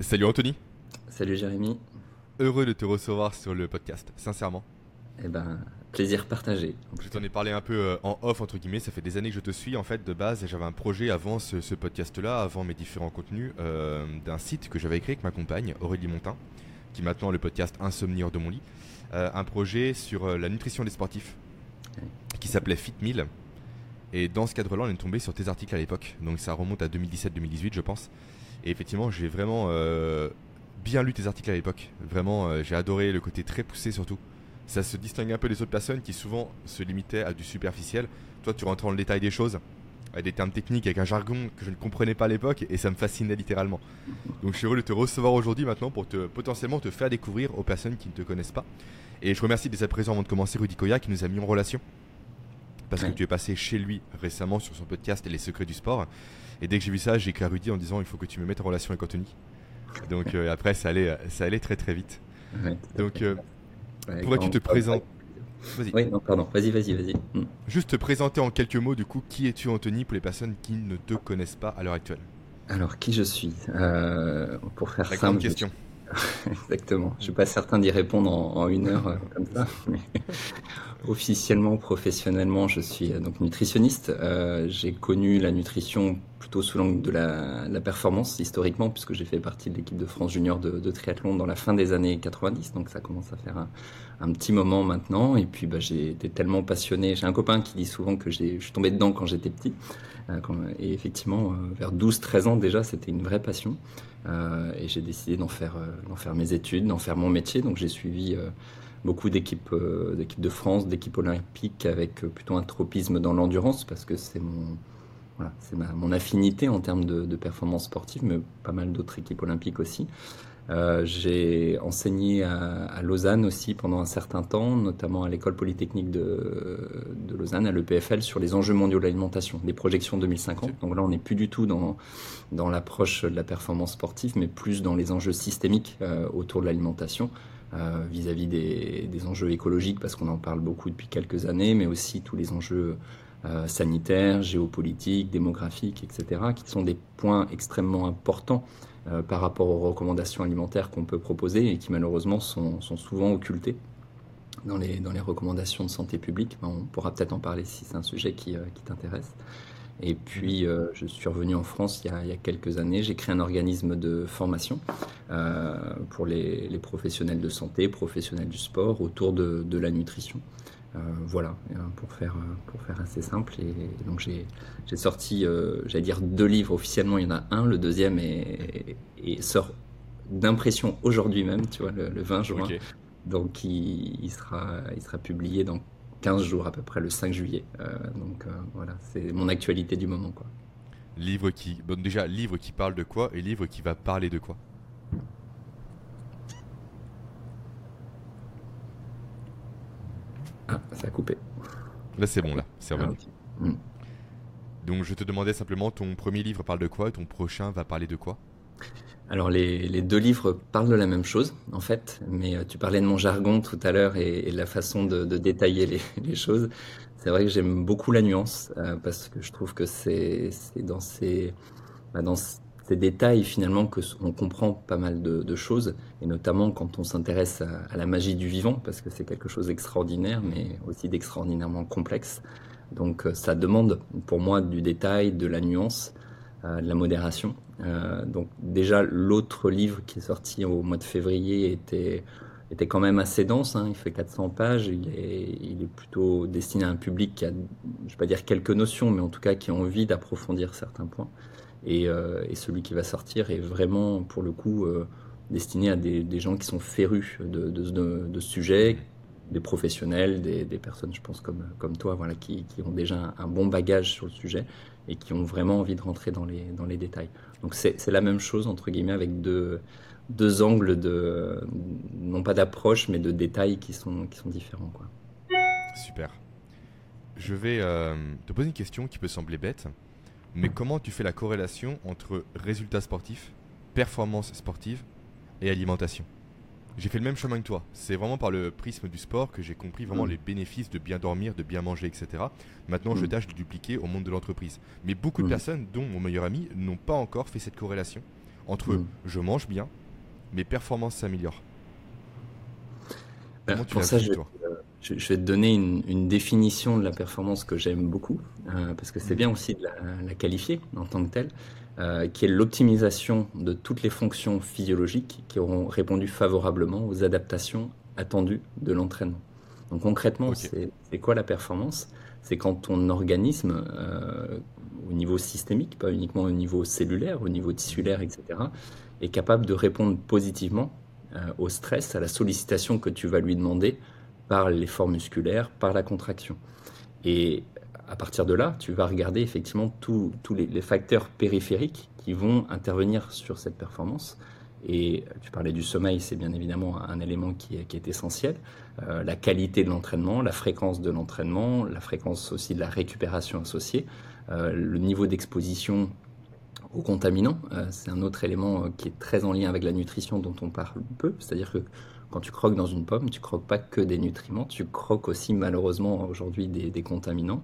Salut Anthony. Salut Jérémy. Heureux de te recevoir sur le podcast, sincèrement. Eh ben, plaisir partagé. Je t'en ai parlé un peu euh, en off, entre guillemets. Ça fait des années que je te suis, en fait, de base. J'avais un projet avant ce, podcast-là, avant mes différents contenus, euh, d'un site que j'avais écrit avec ma compagne, Aurélie Montin, qui est maintenant le podcast Insomnie de mon lit. Euh, un projet sur la nutrition des sportifs, qui s'appelait Fit. Et dans ce cadre-là, on est tombé sur tes articles à l'époque. Donc ça remonte à 2017-2018, je pense. Et effectivement, j'ai vraiment bien lu tes articles à l'époque. Vraiment, j'ai adoré le côté très poussé surtout ça se distingue un peu des autres personnes qui souvent se limitaient à du superficiel. Toi, tu rentres dans le détail des choses, avec des termes techniques, avec un jargon que je ne comprenais pas à l'époque, et ça me fascinait littéralement. Donc je suis heureux de te recevoir aujourd'hui maintenant pour te, potentiellement te faire découvrir aux personnes qui ne te connaissent pas. Et je remercie dès à présent avant de commencer Rudy Koya qui nous a mis en relation. Parce que tu es passé chez lui récemment sur son podcast Les secrets du sport. Et dès que j'ai vu ça, j'ai écrit à Rudy en disant il faut que tu me mettes en relation avec Anthony. Donc euh, après, ça allait, ça allait très très vite. Donc euh, Pourrais-tu te présenter? Vas-y. Oui, non, pardon. Vas-y, vas-y, vas-y. Hmm. Juste te présenter en quelques mots, du coup, qui es-tu, Anthony, pour les personnes qui ne te connaissent pas à l'heure actuelle? Alors, qui je suis? Euh, Pour faire La grande question. Exactement. Je suis pas certain d'y répondre en, une heure euh, comme ça. officiellement, professionnellement, je suis euh, donc nutritionniste. j'ai connu la nutrition plutôt sous l'angle de la, performance historiquement, puisque j'ai fait partie de l'équipe de France junior de, triathlon dans la fin des années 90, donc ça commence à faire un, petit moment maintenant. Et puis bah, j'ai été tellement passionné. J'ai un copain qui dit souvent que je suis tombé dedans quand j'étais petit. Euh, et effectivement, euh, vers 12-13 ans déjà, c'était une vraie passion. Euh, et j'ai décidé d'en faire, d'en faire mes études, d'en faire mon métier. Donc j'ai suivi beaucoup d'équipes de France, d'équipes olympiques avec plutôt un tropisme dans l'endurance parce que c'est mon c'est mon affinité en termes de, performance sportive, mais pas mal d'autres équipes olympiques aussi. Euh, j'ai enseigné à, Lausanne aussi pendant un certain temps, notamment à l'école polytechnique de, Lausanne, à l'EPFL, sur les enjeux mondiaux de l'alimentation, les projections 2050. Donc là, on n'est plus du tout dans, dans l'approche de la performance sportive, mais plus dans les enjeux systémiques euh, autour de l'alimentation, euh, vis-à-vis des, des, enjeux écologiques, parce qu'on en parle beaucoup depuis quelques années, mais aussi tous les enjeux sanitaires, géopolitiques, démographiques, etc., qui sont des points extrêmement importants euh, par rapport aux recommandations alimentaires qu'on peut proposer et qui malheureusement sont, souvent occultés dans les, dans les recommandations de santé publique. on pourra peut-être en parler si c'est un sujet qui, euh, qui t'intéresse. Et puis, je suis revenu en France il y a, il y a quelques années. J'ai créé un organisme de formation pour les, les, professionnels de santé, professionnels du sport, autour de, de la nutrition. Euh, voilà, euh, pour faire, euh, pour faire assez simple. Et, donc j'ai sorti, j'allais dire deux livres officiellement, il y en a un, le deuxième est, sort d'impression aujourd'hui même, tu vois, le, 20 juin. Donc il, sera, il sera publié dans 15 jours à peu près, le 5 juillet. donc voilà, c'est mon actualité du moment. Quoi. Livre qui, bon, déjà, livre qui parle de quoi et livre qui va parler de quoi? Ah, ça a coupé. Là, c'est bon, là, c'est revenu. Ah, hmm. Donc, je te demandais simplement, ton premier livre parle de quoi et ton prochain va parler de quoi? Alors les, deux livres parlent de la même chose en fait, mais euh, tu parlais de mon jargon tout à l'heure et, de la façon de, détailler les, choses. C'est vrai que j'aime beaucoup la nuance euh, parce que je trouve que c'est dans ces, bah, dans ces détails finalement que on comprend pas mal de, choses, et notamment quand on s'intéresse à, la magie du vivant, parce que c'est quelque chose d'extraordinaire, mais aussi d'extraordinairement complexe. Donc euh, ça demande pour moi du détail, de la nuance, de la modération. Euh, donc déjà l'autre livre qui est sorti au mois de février était était quand même assez dense, hein. il fait 400 pages, il est, plutôt destiné à un public qui a, je vais pas dire quelques notions, mais en tout cas qui a envie d'approfondir certains points. Euh, et, celui qui va sortir est vraiment, pour le coup, euh, destiné à des, gens qui sont férus de, de, ce sujet, des professionnels, des, personnes, je pense, comme, toi, voilà, qui, ont déjà un, bon bagage sur le sujet et qui ont vraiment envie de rentrer dans les, dans les détails. Donc c'est la même chose, entre guillemets, avec deux, deux angles, de, non pas d'approche, mais de détails qui sont, qui sont différents. Quoi. Super. Je vais euh, te poser une question qui peut sembler bête, mais comment tu fais la corrélation entre résultats sportifs, performance sportive et alimentation? J'ai fait le même chemin que toi. C'est vraiment par le prisme du sport que j'ai compris vraiment mm. les bénéfices de bien dormir, de bien manger, etc. Maintenant, je mm. tâche de dupliquer au monde de l'entreprise. Mais beaucoup de mm. personnes, dont mon meilleur ami, n'ont pas encore fait cette corrélation entre je mange bien, mes performances s'améliorent. Ben, pour ça, je, je, vais te donner une, définition de la performance que j'aime beaucoup, euh, parce que c'est bien aussi de la, qualifier en tant que telle. Euh, qui est l'optimisation de toutes les fonctions physiologiques qui auront répondu favorablement aux adaptations attendues de l'entraînement. Donc concrètement, c'est quoi la performance? C'est quand ton organisme, euh, au niveau systémique, pas uniquement au niveau cellulaire, au niveau tissulaire, etc., est capable de répondre positivement euh, au stress, à la sollicitation que tu vas lui demander par l'effort musculaire, par la contraction. Et à partir de là, tu vas regarder effectivement tous les, facteurs périphériques qui vont intervenir sur cette performance. Et tu parlais du sommeil, c'est bien évidemment un élément qui est, essentiel. Euh, la qualité de l'entraînement, la fréquence de l'entraînement, la fréquence aussi de la récupération associée, euh, le niveau d'exposition aux contaminants, euh, c'est un autre élément qui est très en lien avec la nutrition dont on parle peu. C'est-à-dire que quand tu croques dans une pomme, tu croques pas que des nutriments, tu croques aussi malheureusement aujourd'hui des, contaminants.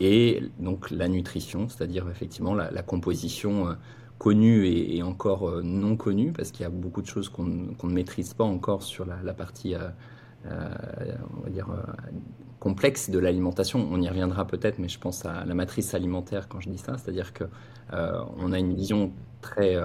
Et donc la nutrition, c'est-à-dire effectivement la, composition euh, connue et, encore euh, non connue, parce qu'il y a beaucoup de choses qu'on ne maîtrise pas encore sur la, partie, euh, on va dire, complexe de l'alimentation. On y reviendra peut-être, mais je pense à la matrice alimentaire quand je dis ça, c'est-à-dire que on a une vision très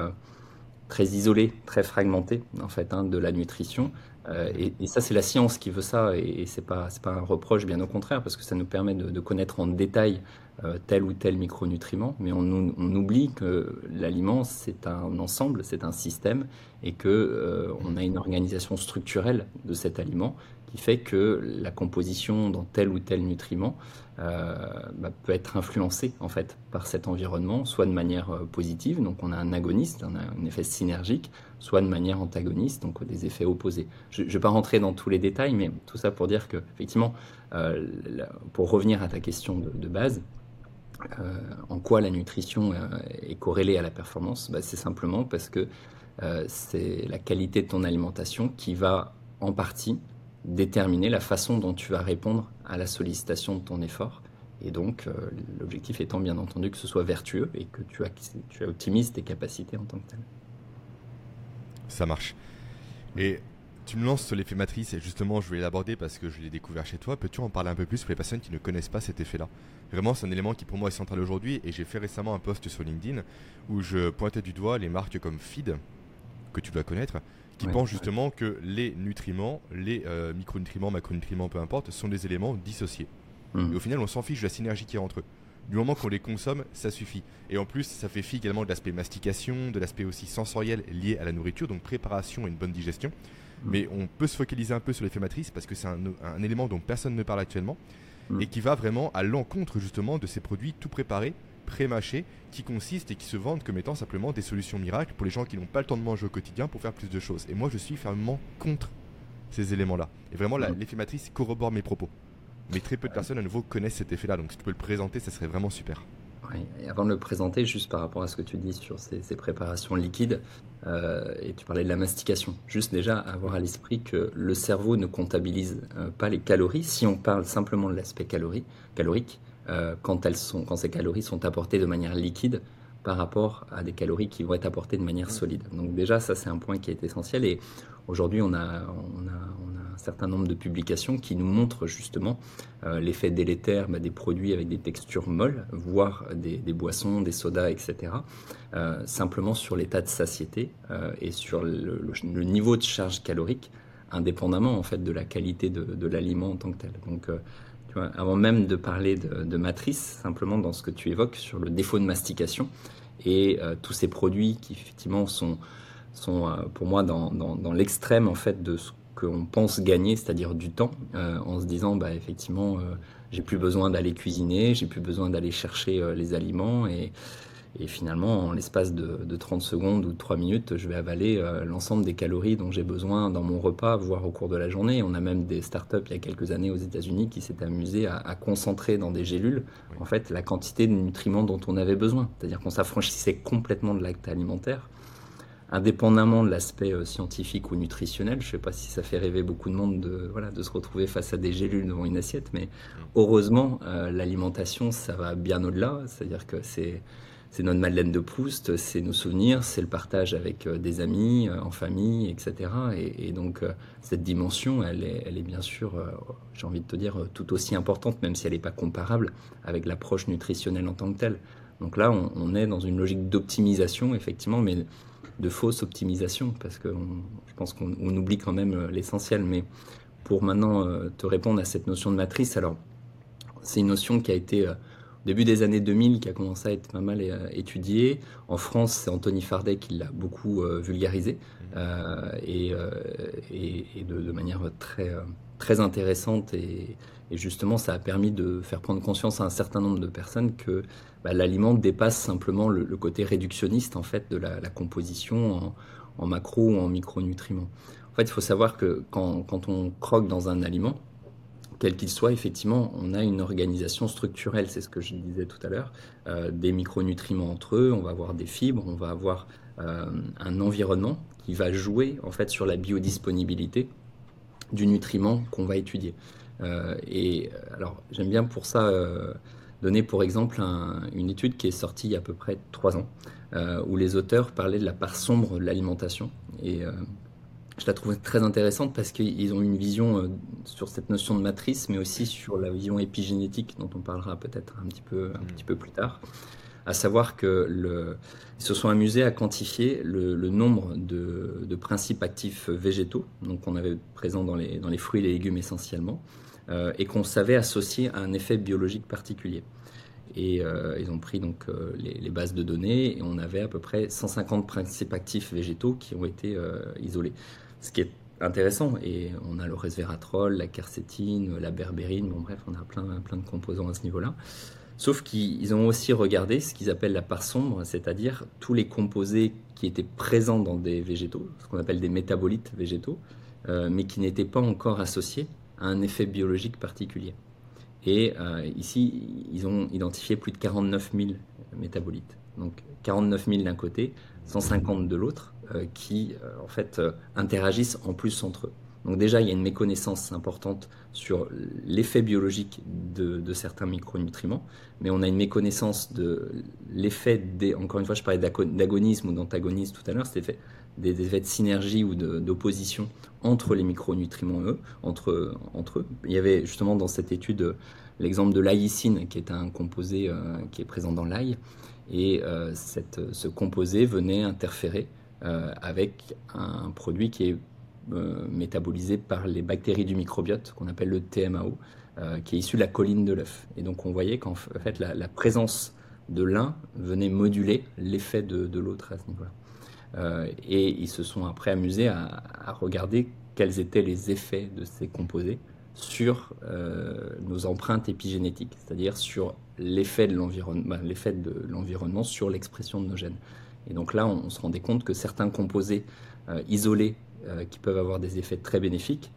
très isolée, très fragmentée en fait hein, de la nutrition, euh, et, ça, c'est la science qui veut ça, et, c'est pas pas un reproche, bien au contraire, parce que ça nous permet de, connaître en détail euh, tel ou tel micronutriment, mais on, oublie que l'aliment c'est un ensemble, c'est un système, et que euh, on a une organisation structurelle de cet aliment qui fait que la composition dans tel ou tel nutriment euh, bah, peut être influencée en fait par cet environnement, soit de manière positive, donc on a un agoniste, on a un effet synergique, soit de manière antagoniste, donc des effets opposés. Je ne vais pas rentrer dans tous les détails, mais tout ça pour dire que effectivement, euh, pour revenir à ta question de, base, en quoi la nutrition est corrélée à la performance? Bah, C'est simplement parce que c'est la qualité de ton alimentation qui va en partie déterminer la façon dont tu vas répondre à la sollicitation de ton effort. Et donc, euh, l'objectif étant bien entendu que ce soit vertueux et que tu, tu optimises tes capacités en tant que tel. Ça marche. Et tu me lances sur l'effet matrice et justement je vais l'aborder parce que je l'ai découvert chez toi. Peux-tu en parler un peu plus pour les personnes qui ne connaissent pas cet effet-là? Vraiment c'est un élément qui pour moi est central aujourd'hui et j'ai fait récemment un post sur LinkedIn où je pointais du doigt les marques comme Feed, que tu dois connaître, qui pense justement que les nutriments, les euh, micronutriments, macronutriments, peu importe, sont des éléments dissociés. Mmh. Et au final, on s'en fiche de la synergie qui est entre eux. Du moment qu'on les consomme, ça suffit. Et en plus, ça fait fi également de l'aspect mastication, de l'aspect aussi sensoriel lié à la nourriture, donc préparation et une bonne digestion. Mmh. Mais on peut se focaliser un peu sur l'effet matrice parce que c'est un, un, élément dont personne ne parle actuellement mmh. et qui va vraiment à l'encontre justement de ces produits tout préparés pré-mâchés qui consistent et qui se vendent comme étant simplement des solutions miracles pour les gens qui n'ont pas le temps de manger au quotidien pour faire plus de choses. Et moi, je suis fermement contre ces éléments-là. Et vraiment, mm. l'effet matrice corrobore mes propos. Mais très peu de personnes à nouveau connaissent cet effet-là. Donc si tu peux le présenter, ça serait vraiment super. Et avant de le présenter, juste par rapport à ce que tu dis sur ces, préparations liquides, euh, et tu parlais de la mastication, juste déjà avoir à l'esprit que le cerveau ne comptabilise euh, pas les calories si on parle simplement de l'aspect calorique, euh, quand, elles sont, quand ces calories sont apportées de manière liquide par rapport à des calories qui vont être apportées de manière solide. Donc déjà, ça c'est un point qui est essentiel et aujourd'hui on a, on, a, on a, un certain nombre de publications qui nous montrent justement euh, l'effet délétère bah, des produits avec des textures molles, voire des, boissons, des sodas, etc. Euh, simplement sur l'état de satiété et sur le, niveau de charge calorique indépendamment en fait de la qualité de, l'aliment en tant que tel. Donc avant même de parler de, matrice, simplement dans ce que tu évoques sur le défaut de mastication et euh, tous ces produits qui effectivement sont, euh, pour moi dans, dans, l'extrême en fait de ce qu'on pense gagner, c'est-à-dire du temps, euh, en se disant bah effectivement j'ai plus besoin d'aller cuisiner, j'ai plus besoin d'aller chercher les aliments et et finalement, en l'espace de, 30 secondes ou de 3 minutes, je vais avaler euh, l'ensemble des calories dont j'ai besoin dans mon repas, voire au cours de la journée. On a même des startups il y a quelques années aux États-Unis qui s'étaient amusés à, concentrer dans des gélules en fait la quantité de nutriments dont on avait besoin. C'est-à-dire qu'on s'affranchissait complètement de l'acte alimentaire indépendamment de l'aspect scientifique ou nutritionnel. Je ne sais pas si ça fait rêver beaucoup de monde de, voilà, de se retrouver face à des gélules devant une assiette, mais heureusement, l'alimentation, ça va bien au-delà. C'est-à-dire que c'est c'est notre Madeleine de Proust, c'est nos souvenirs, c'est le partage avec euh, des amis, euh, en famille, etc. Et, donc euh, cette dimension, elle est, elle est bien sûr, j'ai envie de te dire, tout aussi importante, même si elle n'est pas comparable avec l'approche nutritionnelle en tant que telle. Donc là, on, est dans une logique d'optimisation, effectivement, mais de fausse optimisation, parce que je pense qu'on oublie quand même l'essentiel. Mais pour maintenant te répondre à cette notion de matrice, alors c'est une notion qui a été début des années 2000 qui a commencé à être pas mal euh, étudié. En France, c'est Anthony Fardet qui l'a beaucoup euh, vulgarisé mmh. euh, et, et, de, manière très, très intéressante. Et, justement, ça a permis de faire prendre conscience à un certain nombre de personnes que bah, l'aliment dépasse simplement le, côté réductionniste en fait, de la, composition en, macro ou en micronutriments. En fait, il faut savoir que quand, quand on croque dans un aliment, quel qu'il soit, effectivement, on a une organisation structurelle, c'est ce que je disais tout à l'heure, euh, des micronutriments entre eux, on va avoir des fibres, on va avoir euh, un environnement qui va jouer en fait sur la biodisponibilité du nutriment qu'on va étudier. Euh, et alors, j'aime bien pour ça donner pour exemple une étude qui est sortie il y a à peu près trois ans, où les auteurs parlaient de la part sombre de l'alimentation. Et je la trouve très intéressante parce qu'ils ont une vision euh, sur cette notion de matrice, mais aussi sur la vision épigénétique dont on parlera peut-être un petit peu, un petit peu plus tard. À savoir que le, se sont amusés à quantifier le, nombre de, principes actifs végétaux, donc qu'on avait présents dans les, dans les fruits et les légumes essentiellement, euh, et qu'on savait associer à un effet biologique particulier. Et euh, ils ont pris donc les, les, bases de données et on avait à peu près 150 principes actifs végétaux qui ont été isolés. Ce qui est intéressant. Et on a le resveratrol, la quercétine, la berbérine, bon bref, on a plein, plein de composants à ce niveau-là. Sauf qu'ils ont aussi regardé ce qu'ils appellent la part sombre, c'est-à-dire tous les composés qui étaient présents dans des végétaux, ce qu'on appelle des métabolites végétaux, euh, mais qui n'étaient pas encore associés un effet biologique particulier. Et euh, ici, ils ont identifié plus de 49 000 métabolites. Donc 49 000 d'un côté, 150 de l'autre. Euh, qui euh, en fait interagissent en plus entre eux. Donc déjà, il y a une méconnaissance importante sur l'effet biologique de, certains micronutriments, mais on a une méconnaissance de l'effet des... Encore une fois, je parlais d'agonisme ou d'antagonisme tout à l'heure, c'était des, effets de synergie ou d'opposition entre les micronutriments eux, entre, entre eux. Il y avait justement dans cette étude l'exemple de l'aïcine, qui est un composé qui est présent dans l'ail, et cette, ce composé venait interférer euh, avec un produit qui est euh, métabolisé par les bactéries du microbiote, qu'on appelle le TMAO, euh, qui est issu de la colline de l'œuf. Et donc on voyait qu'en fait la, présence de l'un venait moduler l'effet de, l'autre à ce niveau-là. Et ils se sont après amusés à, regarder quels étaient les effets de ces composés sur nos empreintes épigénétiques, c'est-à-dire sur l'effet de l'environnement, l'effet de l'environnement sur l'expression de nos gènes. Et donc là, on, se rendait compte que certains composés euh, isolés euh, qui peuvent avoir des effets très bénéfiques,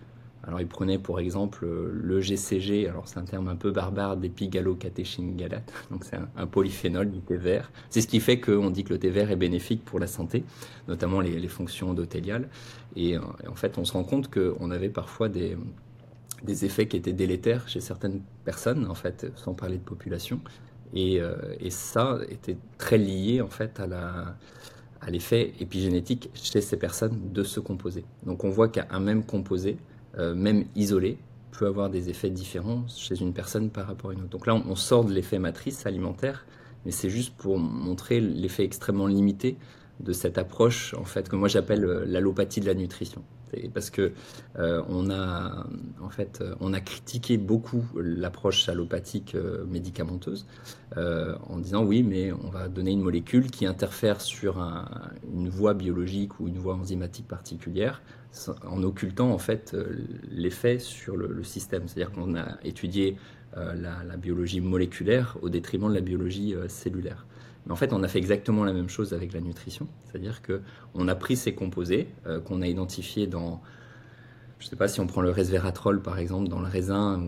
alors il prenait pour exemple euh, le GCG, alors c'est un terme un peu barbare, d'épigalocatéchine-galate, donc c'est un, polyphénol du thé vert. C'est ce qui fait qu'on dit que le thé vert est bénéfique pour la santé, notamment les, fonctions endothéliales. Et, en fait, on se rend compte qu'on avait parfois des, effets qui étaient délétères chez certaines personnes, en fait, sans parler de population. Euh, et, ça était très lié en fait à à l'effet épigénétique chez ces personnes de ce composé. Donc on voit qu'un même composé, euh, même isolé, peut avoir des effets différents chez une personne par rapport à une autre. Donc là, on, sort de l'effet matrice alimentaire, mais c'est juste pour montrer l'effet extrêmement limité de cette approche en fait que moi j'appelle euh, l'allopathie de la nutrition parce que euh, on a en fait euh, on a critiqué beaucoup l'approche allopathique euh, médicamenteuse en disant oui mais on va donner une molécule qui interfère sur une voie biologique ou une voie enzymatique particulière en occultant en fait l'effet sur le, système. C'est-à-dire qu'on a étudié la, la, biologie moléculaire au détriment de la biologie cellulaire en fait, on a fait exactement la même chose avec la nutrition, c'est-à-dire que on a pris ces composés euh, qu'on a identifiés dans je ne sais pas si on prend le resveratrol par exemple dans le raisin,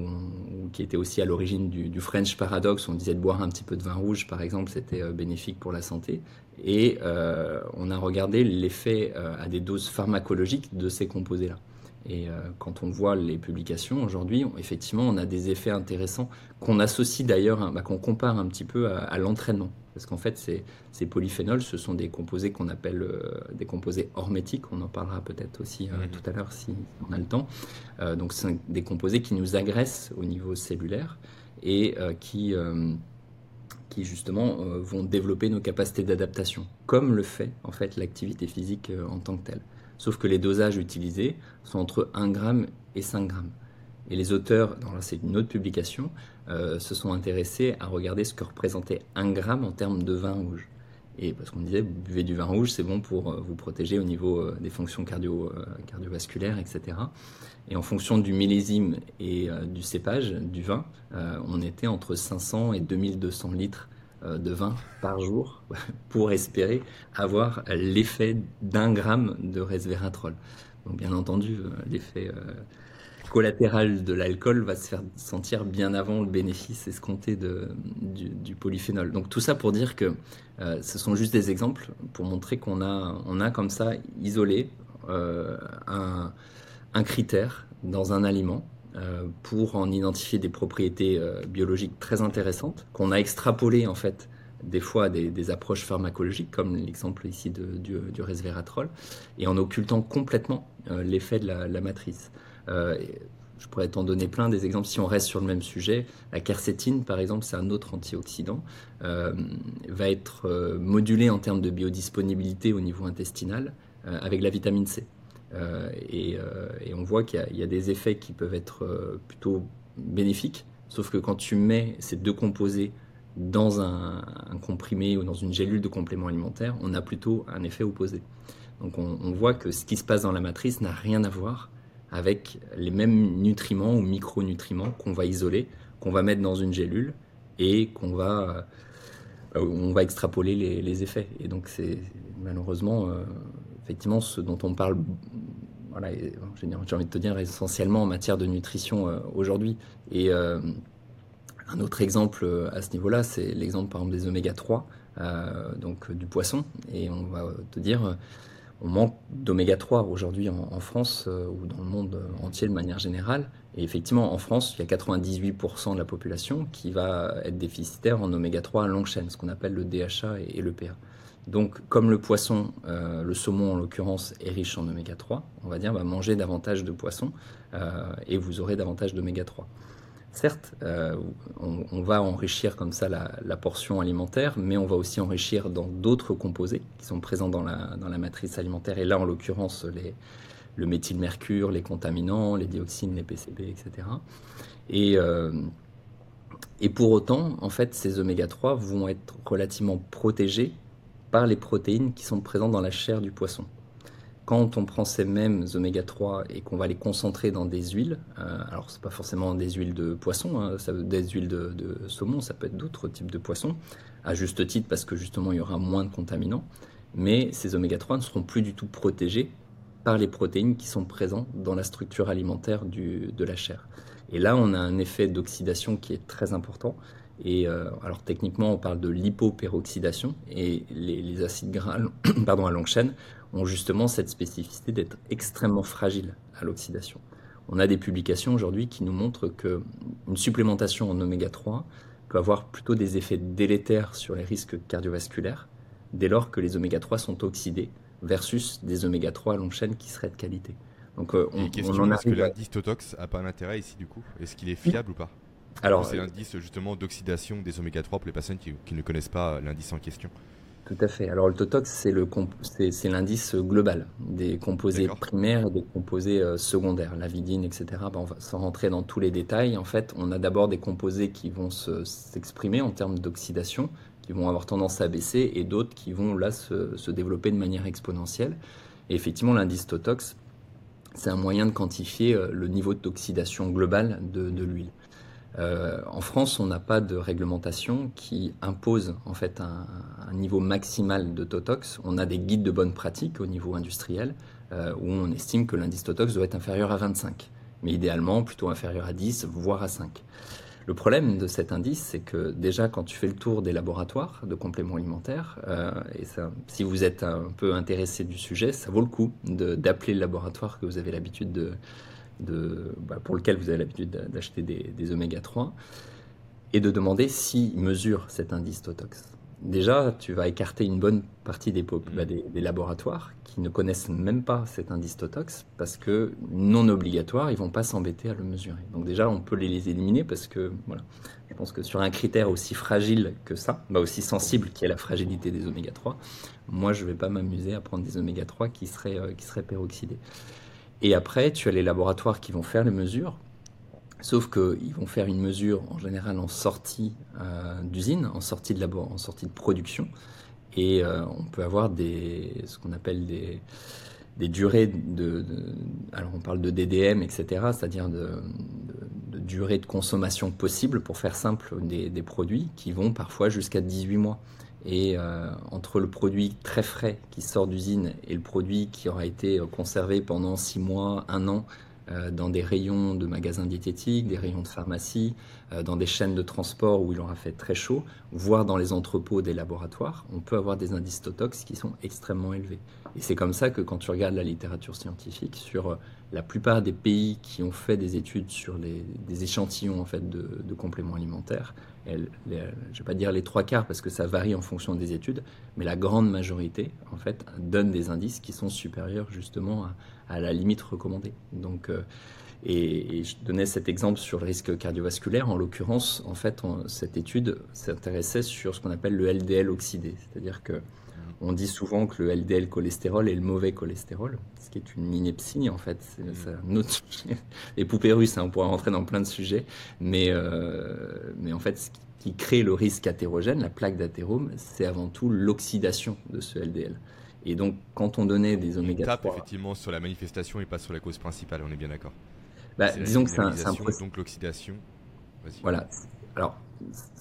qui était aussi à l'origine du, French Paradox, on disait de boire un petit peu de vin rouge par exemple, c'était euh, bénéfique pour la santé. Et euh, on a regardé l'effet à des doses pharmacologiques de ces composés-là. Et quand on voit les publications aujourd'hui, effectivement, on a des effets intéressants qu'on associe d'ailleurs, bah, qu'on compare un petit peu à l'entraînement. Parce qu'en fait, ces, ces, polyphénols, ce sont des composés qu'on appelle euh, des composés hormétiques. On en parlera peut-être aussi euh, mhm. tout à l'heure si on a le temps. Euh, donc, c'est des composés qui nous agressent au niveau cellulaire et qui, qui justement vont développer nos capacités d'adaptation, comme le fait en fait l'activité physique en tant que telle. Sauf que les dosages utilisés sont entre 1 g et 5 g. Et les auteurs, c'est une autre publication, euh, se sont intéressés à regarder ce que représentait un gramme en termes de vin rouge. Et parce qu'on disait, buvez du vin rouge, c'est bon pour euh, vous protéger au niveau euh, des fonctions cardio, cardiovasculaires, etc. Et en fonction du millésime et du cépage du vin, on était entre 500 et 2200 litres de vin par jour pour espérer avoir l'effet d'un gramme de resveratrol. Donc bien entendu, l'effet collatéral de l'alcool va se faire sentir bien avant le bénéfice escompté de, du, polyphénol. Donc tout ça pour dire que euh, ce sont juste des exemples pour montrer qu'on a, on a comme ça isolé euh, un, un, critère dans un aliment euh, pour en identifier des propriétés biologiques très intéressantes qu'on a extrapolé en fait des fois des, des approches pharmacologiques, comme l'exemple ici de, du, du, resveratrol, et en occultant complètement l'effet de la, matrice. Euh, je pourrais t'en donner plein des exemples si on reste sur le même sujet. La quercétine, par exemple, c'est un autre antioxydant, euh, va être euh, modulé en termes de biodisponibilité au niveau intestinal avec la vitamine C. Et, on voit qu'il y, a des effets qui peuvent être plutôt bénéfiques, sauf que quand tu mets ces deux composés dans un, comprimé ou dans une gélule de complément alimentaire, on a plutôt un effet opposé. Donc on, voit que ce qui se passe dans la matrice n'a rien à voir avec les mêmes nutriments ou micronutriments qu'on va isoler, qu'on va mettre dans une gélule et qu'on va, euh, on va extrapoler les, effets. Et donc c'est malheureusement euh, effectivement ce dont on parle, voilà, j'ai envie de te dire essentiellement en matière de nutrition euh, aujourd'hui. Et un autre exemple à ce niveau-là, c'est l'exemple par exemple des oméga 3, donc du poisson. Et on va te dire on manque d'oméga 3 aujourd'hui en, France euh, ou dans le monde entier de manière générale. Et effectivement, en France, il y a 98% de la population qui va être déficitaire en oméga 3 à longue chaîne, ce qu'on appelle le DHA et, le PA. Donc, comme le poisson, euh, le saumon en l'occurrence, est riche en oméga 3, on va dire, va manger davantage de poissons euh, et vous aurez davantage d'oméga 3. Certes, euh, on, va enrichir comme ça la, portion alimentaire, mais on va aussi enrichir dans d'autres composés qui sont présents dans la, matrice alimentaire. Et là, en l'occurrence, le méthylmercure, les contaminants, les dioxines, les PCB, etc. Et, et pour autant, en fait, ces oméga 3 vont être relativement protégés par les protéines qui sont présentes dans la chair du poisson quand on prend ces mêmes oméga 3 et qu'on va les concentrer dans des huiles, euh, alors c'est pas forcément des huiles de poisson, hein, des huiles de, saumon, ça peut être d'autres types de poissons, à juste titre parce que justement il y aura moins de contaminants, mais ces oméga 3 ne seront plus du tout protégés par les protéines qui sont présentes dans la structure alimentaire de la chair. Et là, on a un effet d'oxydation qui est très important. Et euh, alors techniquement, on parle de lipopéroxydation et les, les acides gras pardon, à longue chaîne ont justement cette spécificité d'être extrêmement fragiles à l'oxydation. On a des publications aujourd'hui qui nous montrent qu'une supplémentation en oméga 3 peut avoir plutôt des effets délétères sur les risques cardiovasculaires dès lors que les oméga 3 sont oxydés versus des oméga 3 à longue chaîne qui seraient de qualité. Donc euh, on, on est-ce que l'indice Totox a pas un intérêt ici du coup? Est-ce qu'il est fiable ou pas? Alors c'est l'indice justement d'oxydation des oméga 3 pour les personnes qui ne connaissent pas l'indice en question. Tout à fait. Alors le Totox, c'est l'indice global des composés primaires et des composés euh, secondaires, la vidine, etc. Ben, on va sans rentrer dans tous les détails. En fait, on a d'abord des composés qui vont s'exprimer en termes d'oxydation, qui vont avoir tendance à baisser, et d'autres qui vont là se, développer de manière exponentielle. Et effectivement, l'indice Totox, c'est un moyen de quantifier euh, le niveau d'oxydation global de, de l'huile. En France, on n'a pas de réglementation qui impose en fait un, niveau maximal de Totox. On a des guides de bonne pratique au niveau industriel où on estime que l'indice Totox doit être inférieur à 25, mais idéalement plutôt inférieur à 10, voire à 5. Le problème de cet indice, c'est que déjà quand tu fais le tour des laboratoires de compléments alimentaires, euh, et si vous êtes un peu intéressé du sujet, ça vaut le coup d'appeler le laboratoire que vous avez l'habitude de, de bah, pour lequel vous avez l'habitude d'acheter des, des oméga 3 et de demander s'il mesure cet indice Totox déjà, tu vas écarter une bonne partie des, bah, des, laboratoires qui ne connaissent même pas cet indice Totox parce que non obligatoire, ils vont pas s'embêter à le mesurer. Donc déjà, on peut les éliminer parce que voilà, je pense que sur un critère aussi fragile que ça, bah aussi sensible qui est la fragilité des oméga 3, moi je vais pas m'amuser à prendre des oméga 3 qui seraient, euh, qui seraient peroxydés. Et après, tu as les laboratoires qui vont faire les mesures Sauf qu'ils vont faire une mesure en général en sortie euh, d'usine, en sortie de de production, et euh, on peut avoir des, ce qu'on appelle des, des durées de, alors on parle de DDM, etc., c'est-à-dire de, de, durée de consommation possible, pour faire simple, des produits qui vont parfois jusqu'à 18 mois. Et euh, entre le produit très frais qui sort d'usine et le produit qui aura été conservé pendant 6 mois, 1 an, euh, dans des rayons de magasins diététiques, des rayons de pharmacie, euh, dans des chaînes de transport où il aura fait très chaud, voire dans les entrepôts des laboratoires, on peut avoir des indices Totox qui sont extrêmement élevés. Et c'est comme ça que quand tu regardes la littérature scientifique sur euh, la plupart des pays qui ont fait des études sur des échantillons en fait de, compléments alimentaires, je ne vais pas dire les trois quarts parce que ça varie en fonction des études, mais la grande majorité en fait donne des indices qui sont supérieurs justement à, la limite recommandée. Donc, euh, et, je donnais cet exemple sur le risque cardiovasculaire. En l'occurrence, en fait, cette étude s'intéressait sur ce qu'on appelle le LDL oxydé, c'est-à-dire que on dit souvent que le LDL cholestérol est le mauvais cholestérol, ce qui est une ineptie en fait. C'est mm. Les poupées russes, hein, on pourrait rentrer dans plein de sujets, mais, euh, mais en fait, ce qui crée le risque athérogène, la plaque d'athérome, c'est avant tout l'oxydation de ce LDL. Et donc, quand on donnait des oméga 3... tape effectivement sur la manifestation et pas sur la cause principale, on est bien d'accord. Bah, disons que c'est un, un Donc l'oxydation. Voilà. Alors,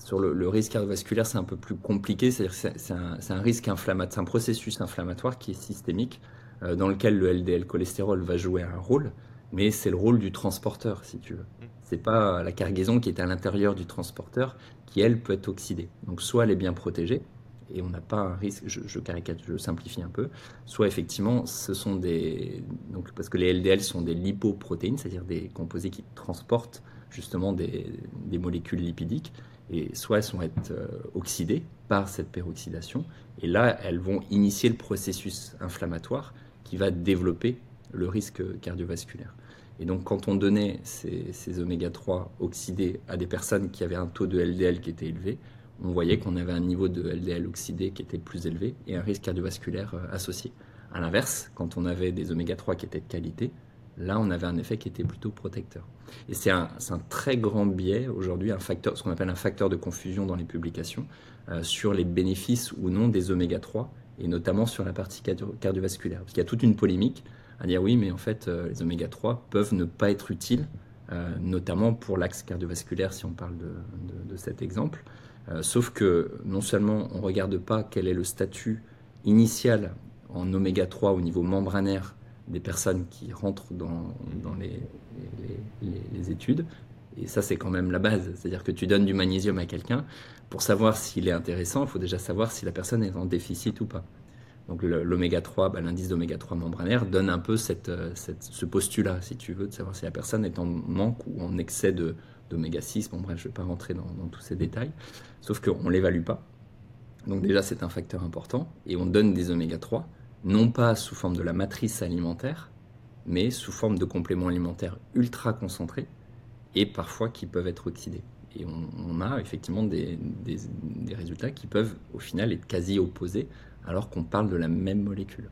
sur le, risque cardiovasculaire, c'est un peu plus compliqué. C'est-à-dire c'est un, un, risque inflammatoire, c'est un processus inflammatoire qui est systémique, euh, dans lequel le LDL cholestérol va jouer un rôle, mais c'est le rôle du transporteur, si tu veux. Mm. C'est pas la cargaison qui est à l'intérieur du transporteur qui, elle, peut être oxydée. Donc, soit elle est bien protégée, et on n'a pas un risque, je, je, caricature, je simplifie un peu, soit effectivement ce sont des, donc parce que les LDL sont des lipoprotéines, c'est-à-dire des composés qui transportent justement des, molécules lipidiques, et soit elles sont être euh, oxydées par cette peroxydation, et là elles vont initier le processus inflammatoire qui va développer le risque cardiovasculaire. Et donc quand on donnait ces, ces oméga 3 oxydés à des personnes qui avaient un taux de LDL qui était élevé, on voyait qu'on avait un niveau de LDL oxydé qui était plus élevé et un risque cardiovasculaire euh, associé. À l'inverse, quand on avait des oméga 3 qui étaient de qualité, là on avait un effet qui était plutôt protecteur. Et c'est un, très grand biais aujourd'hui, un facteur, ce qu'on appelle un facteur de confusion dans les publications euh, sur les bénéfices ou non des oméga 3 et notamment sur la partie cardiovasculaire. Parce qu'il y a toute une polémique à dire oui, mais en fait euh, les oméga 3 peuvent ne pas être utiles, notamment pour l'axe cardiovasculaire si on parle de cet exemple. Euh, sauf que non seulement on ne regarde pas quel est le statut initial en oméga 3 au niveau membranaire des personnes qui rentrent dans, les, études, et ça c'est quand même la base, c'est-à-dire que tu donnes du magnésium à quelqu'un, pour savoir s'il est intéressant, il faut déjà savoir si la personne est en déficit ou pas. Donc l'oméga 3, bah, l'indice d'oméga 3 membranaire donne un peu cette, ce postulat, si tu veux, de savoir si la personne est en manque ou en excès d'oméga 6. Bon, bref, je ne vais pas rentrer dans, tous ces détails. Sauf qu'on ne l'évalue pas. Donc, déjà, c'est un facteur important. Et on donne des oméga 3, non pas sous forme de la matrice alimentaire, mais sous forme de compléments alimentaires ultra concentrés et parfois qui peuvent être oxydés. Et on, a effectivement des, résultats qui peuvent au final être quasi opposés alors qu'on parle de la même molécule.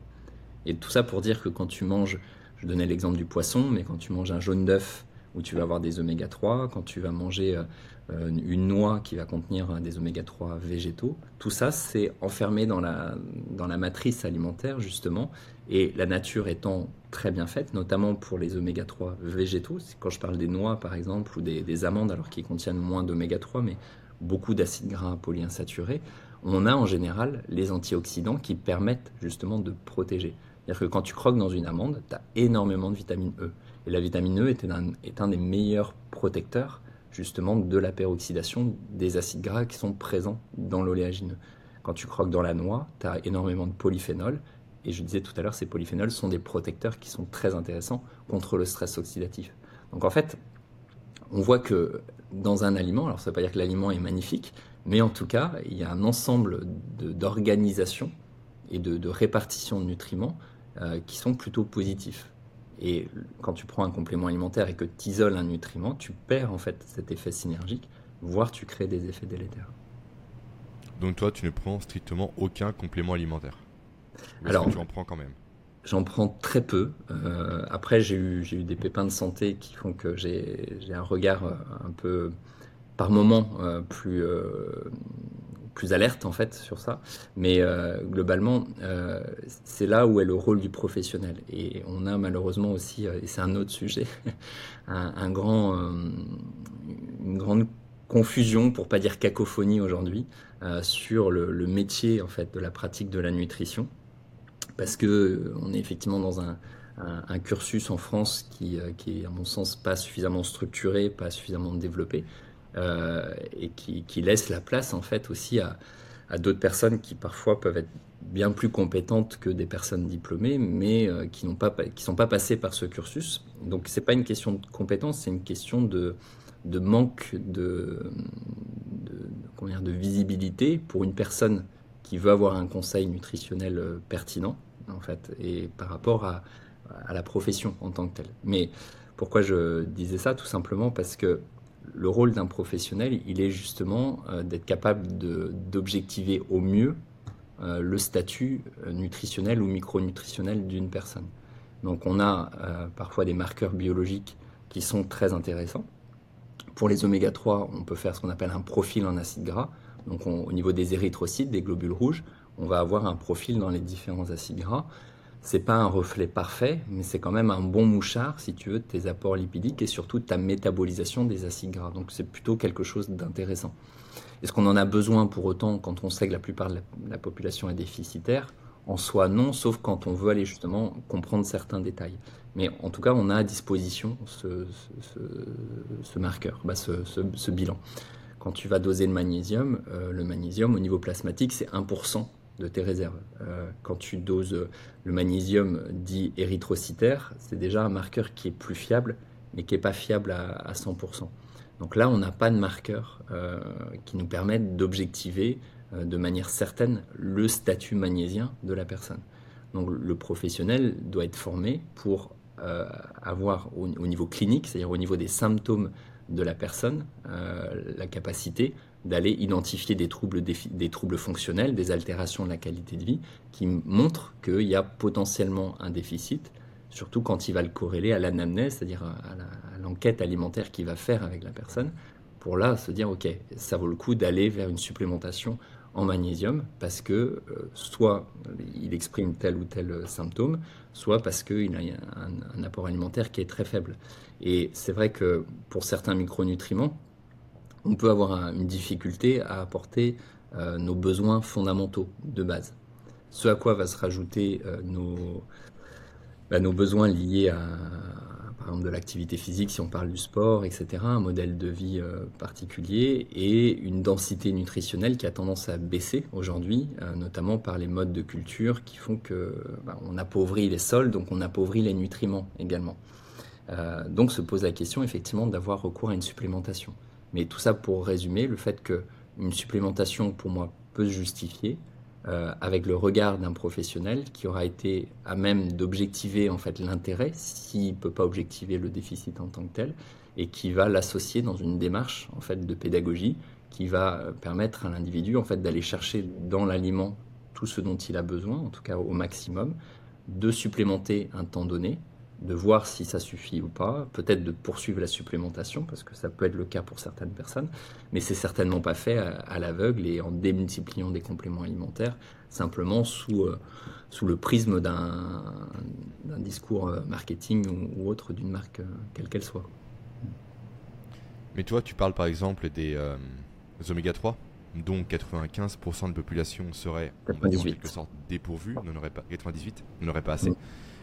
Et tout ça pour dire que quand tu manges, je donnais l'exemple du poisson, mais quand tu manges un jaune d'œuf où tu vas avoir des oméga 3, quand tu vas manger une noix qui va contenir des oméga 3 végétaux. Tout ça, c'est enfermé dans la, dans la matrice alimentaire, justement, et la nature étant très bien faite, notamment pour les oméga 3 végétaux. Quand je parle des noix, par exemple, ou des, des amandes, alors qu'ils contiennent moins d'oméga 3, mais beaucoup d'acides gras polyinsaturés, on a en général les antioxydants qui permettent justement de protéger. C'est-à-dire que quand tu croques dans une amande, tu as énormément de vitamine E. Et la vitamine E est un, est un des meilleurs protecteurs justement de la peroxydation des acides gras qui sont présents dans l'oléagineux. Quand tu croques dans la noix, tu as énormément de polyphénols. Et je disais tout à l'heure, ces polyphénols sont des protecteurs qui sont très intéressants contre le stress oxydatif. Donc en fait, on voit que dans un aliment, alors ça ne veut pas dire que l'aliment est magnifique, mais en tout cas, il y a un ensemble d'organisation et de, répartition de nutriments euh, qui sont plutôt positifs. Et quand tu prends un complément alimentaire et que tu isoles un nutriment, tu perds en fait cet effet synergique, voire tu crées des effets délétères. Donc toi, tu ne prends strictement aucun complément alimentaire Alors, tu en prends quand même J'en prends très peu. Euh, après, j'ai eu, eu des pépins de santé qui font que j'ai un regard euh, un peu, par moment, euh, plus, plus alerte en fait sur ça. Mais globalement, c'est là où est le rôle du professionnel. Et on a malheureusement aussi, et c'est un autre sujet, un, grand, une grande confusion, pour pas dire cacophonie aujourd'hui, sur le, métier en fait de la pratique de la nutrition parce que euh, on est effectivement dans un, cursus en France qui, euh, qui, est, à mon sens, pas suffisamment structuré, pas suffisamment développé, euh, et qui, laisse la place, en fait, aussi à, d'autres personnes qui, parfois, peuvent être bien plus compétentes que des personnes diplômées, mais qui n'ont pas, qui sont pas passées par ce cursus. Donc, c'est pas une question de compétence, c'est une question de, manque de, de, de visibilité pour une personne qui veut avoir un conseil nutritionnel pertinent en fait, et par rapport à, la profession en tant que telle. Mais pourquoi je disais ça? Tout simplement parce que le rôle d'un professionnel, il est justement euh, d'être capable d'objectiver au mieux euh, le statut euh, nutritionnel ou micronutritionnel d'une personne. Donc on a parfois des marqueurs biologiques qui sont très intéressants. Pour les oméga 3, on peut faire ce qu'on appelle un profil en acide gras. Donc au niveau des érythrocytes, des globules rouges, on va avoir un profil dans les différents acides gras. C'est pas un reflet parfait, mais c'est quand même un bon mouchard, si tu veux, de tes apports lipidiques et surtout de ta métabolisation des acides gras. Donc c'est plutôt quelque chose d'intéressant. Est-ce qu'on en a besoin pour autant quand on sait que la plupart de la, population est déficitaire? En soi, non, sauf quand on veut aller justement comprendre certains détails. Mais en tout cas, on a à disposition ce, marqueur, bah, ce, bilan. Quand tu vas doser le magnésium, euh, le magnésium au niveau plasmatique, c'est 1% de tes réserves. Euh, quand tu doses le magnésium dit érythrocytaire, c'est déjà un marqueur qui est plus fiable, mais qui n'est pas fiable à, 100%. Donc là, on n'a pas de marqueur euh, qui nous permettent d'objectiver euh, de manière certaine le statut magnésien de la personne. Donc le professionnel doit être formé pour avoir au, niveau clinique, c'est-à-dire au niveau des symptômes de la personne, la capacité d'aller identifier des troubles, des, troubles fonctionnels, des altérations de la qualité de vie, qui montrent qu'il y a potentiellement un déficit, surtout quand il va le corréler à l'anamnèse, c'est-à-dire à l'enquête alimentaire qu'il va faire avec la personne, pour là se dire, OK, ça vaut le coup d'aller vers une supplémentation en magnésium, parce que euh, soit il exprime tel ou tel symptôme, soit parce qu'il a un, un apport alimentaire qui est très faible. Et c'est vrai que pour certains micronutriments, on peut avoir une difficulté à apporter euh, nos besoins fondamentaux de base. Ce à quoi va se rajouter euh, bah, nos, besoins liés à, par exemple, de l'activité physique, si on parle du sport, etc., un modèle de vie euh, particulier et une densité nutritionnelle qui a tendance à baisser aujourd'hui, notamment par les modes de culture qui font que bah, on appauvrit les sols, donc on appauvrit les nutriments également. donc se pose la question effectivement d'avoir recours à une supplémentation. Mais tout ça pour résumer, le fait qu'une supplémentation, pour moi, peut se justifier euh, avec le regard d'un professionnel qui aura été à même d'objectiver en fait l'intérêt, s'il ne peut pas objectiver le déficit en tant que tel, et qui va l'associer dans une démarche en fait de pédagogie qui va permettre à l'individu en fait d'aller chercher dans l'aliment tout ce dont il a besoin, en tout cas au maximum, de supplémenter un temps donné, de voir si ça suffit ou pas, peut-être de poursuivre la supplémentation, parce que ça peut être le cas pour certaines personnes, mais c'est certainement pas fait à, l'aveugle et en démultipliant des compléments alimentaires, simplement sous, euh, sous le prisme d'un discours euh, marketing ou, autre d'une marque, euh, quelle qu'elle soit. Mais toi, tu parles par exemple des, oméga 3 dont 95% de la population serait en quelque sorte dépourvue, n'en pas 98, n'aurait pas assez.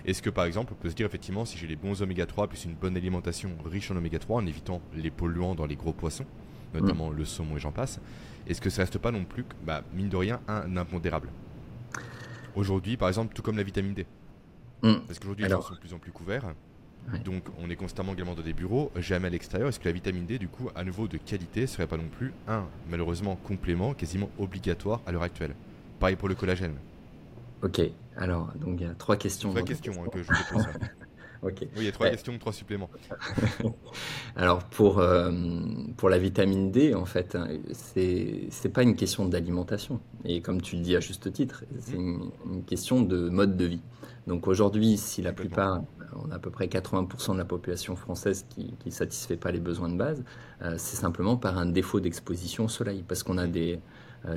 Est-ce que par exemple, on peut se dire effectivement, si j'ai les bons oméga 3 plus une bonne alimentation riche en oméga 3 en évitant les polluants dans les gros poissons, notamment mm. le saumon et j'en passe, est-ce que ça reste pas non plus, bah, mine de rien, un impondérable? Aujourd'hui, par exemple, tout comme la vitamine D. Mm. Parce qu'aujourd'hui, les gens sont de plus en plus couverts. Donc, on est constamment également dans des bureaux, jamais à l'extérieur. Est-ce que la vitamine D, du coup, à nouveau de qualité, serait pas non plus un, malheureusement, complément quasiment obligatoire à l'heure actuelle? Pareil pour le collagène. Ok, alors, donc il y a trois questions. Trois questions hein, que je te pose. Oui, il y a trois questions, trois suppléments. alors, pour, euh, pour la vitamine D, en fait, hein, c'est n'est pas une question d'alimentation. Et comme tu le dis à juste titre, c'est une, question de mode de vie. Donc aujourd'hui, si la plupart, on a à peu près 80% de la population française qui ne satisfait pas les besoins de base, euh, c'est simplement par un défaut d'exposition au soleil. Parce qu'on a des euh,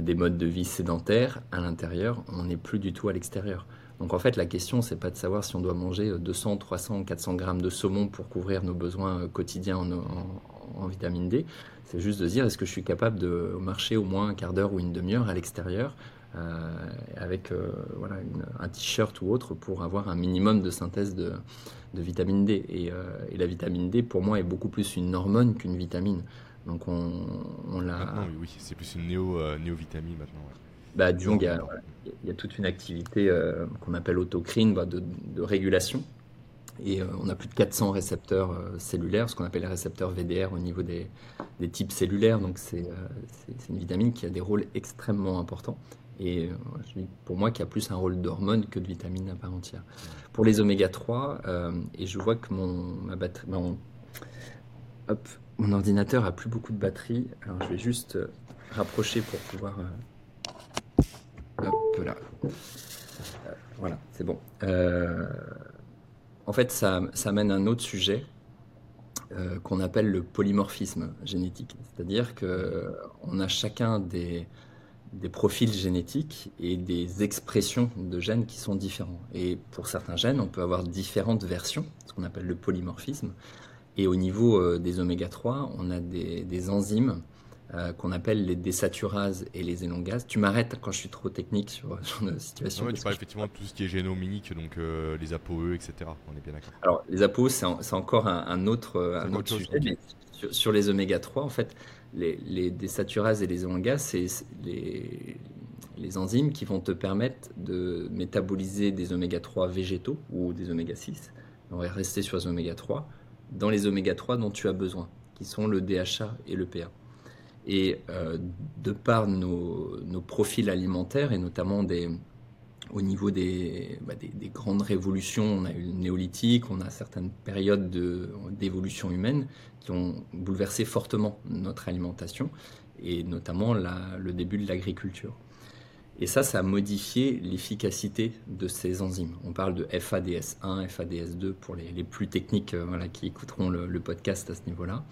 des modes de vie sédentaires à l'intérieur, on n'est plus du tout à l'extérieur. Donc en fait, la question, c'est pas de savoir si on doit manger 200, 300, 400 grammes de saumon pour couvrir nos besoins euh, quotidiens en, vitamine D. C'est juste de dire, est-ce que je suis capable de marcher au moins un quart d'heure ou une demi-heure à l'extérieur euh, avec voilà, un t-shirt ou autre pour avoir un minimum de synthèse de, vitamine D? Et, la vitamine D, pour moi, est beaucoup plus une hormone qu'une vitamine. Donc on, on l'a. Maintenant, oui, oui c'est plus une néo, euh, néo-vitamine maintenant. Bah, il y, a, il y, a toute une activité euh, qu'on appelle autocrine bah, de, régulation. Et euh, on a plus de 400 récepteurs cellulaires, ce qu'on appelle les récepteurs VDR au niveau des, des types cellulaires. Donc c'est une vitamine qui a des rôles extrêmement importants. Et pour moi, qui a plus un rôle d'hormone que de vitamine à part entière. Pour les oméga 3, et je vois que mon, ma batterie, hop, mon ordinateur a plus beaucoup de batterie, alors je vais juste euh, rapprocher pour pouvoir. Euh. Euh, voilà, c'est bon. en fait, ça, ça amène un autre sujet qu'on appelle le polymorphisme génétique. C'est-à-dire qu'on a chacun des profils génétiques et des expressions de gènes qui sont différents. Et pour certains gènes, on peut avoir différentes versions, ce qu'on appelle le polymorphisme. Et au niveau euh, des oméga 3, on a des, enzymes euh, qu'on appelle les désaturases et les élongases. Tu m'arrêtes quand je suis trop technique sur ce genre de situation. tu parles effectivement de tout ce qui est génomique, donc euh, les ApoE, etc. On est bien d'accord. Alors, les ApoE, c'est encore un, autre, un autre sujet. Mais sur, les oméga 3, en fait, les, les désaturases et les élongases, c'est les, les enzymes qui vont te permettre de métaboliser des oméga 3 végétaux ou des oméga 6. On va rester sur les oméga 3 dans les oméga 3 dont tu as besoin, qui sont le DHA et le PA. Et euh, de par nos, profils alimentaires, et notamment des, au niveau des, bah, des, grandes révolutions, on a eu le néolithique, on a certaines périodes d'évolution humaine qui ont bouleversé fortement notre alimentation, et notamment le début de l'agriculture. Et ça, ça a modifié l'efficacité de ces enzymes. On parle de FADS1, FADS2 pour les, plus techniques euh, qui écouteront le, podcast à ce niveau-là.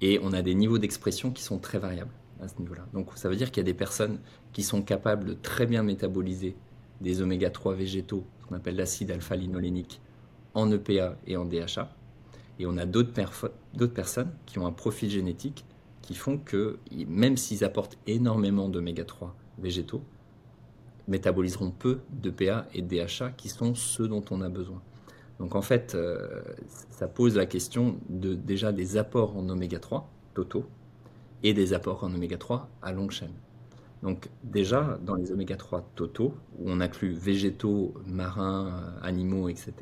Et on a des niveaux d'expression qui sont très variables à ce niveau-là. Donc ça veut dire qu'il y a des personnes qui sont capables de très bien métaboliser des oméga 3 végétaux, ce qu'on appelle l'acide alpha-linolénique, en EPA et en DHA. Et on a d'autres personnes qui ont un profil génétique qui font que, même s'ils apportent énormément d'oméga 3 végétaux, métaboliseront peu de PA et DHA qui sont ceux dont on a besoin. Donc en fait, euh, ça pose la question de déjà des apports en oméga 3 totaux et des apports en oméga 3 à longue chaîne. Donc déjà, dans les oméga 3 totaux, où on inclut végétaux, marins, animaux, etc.,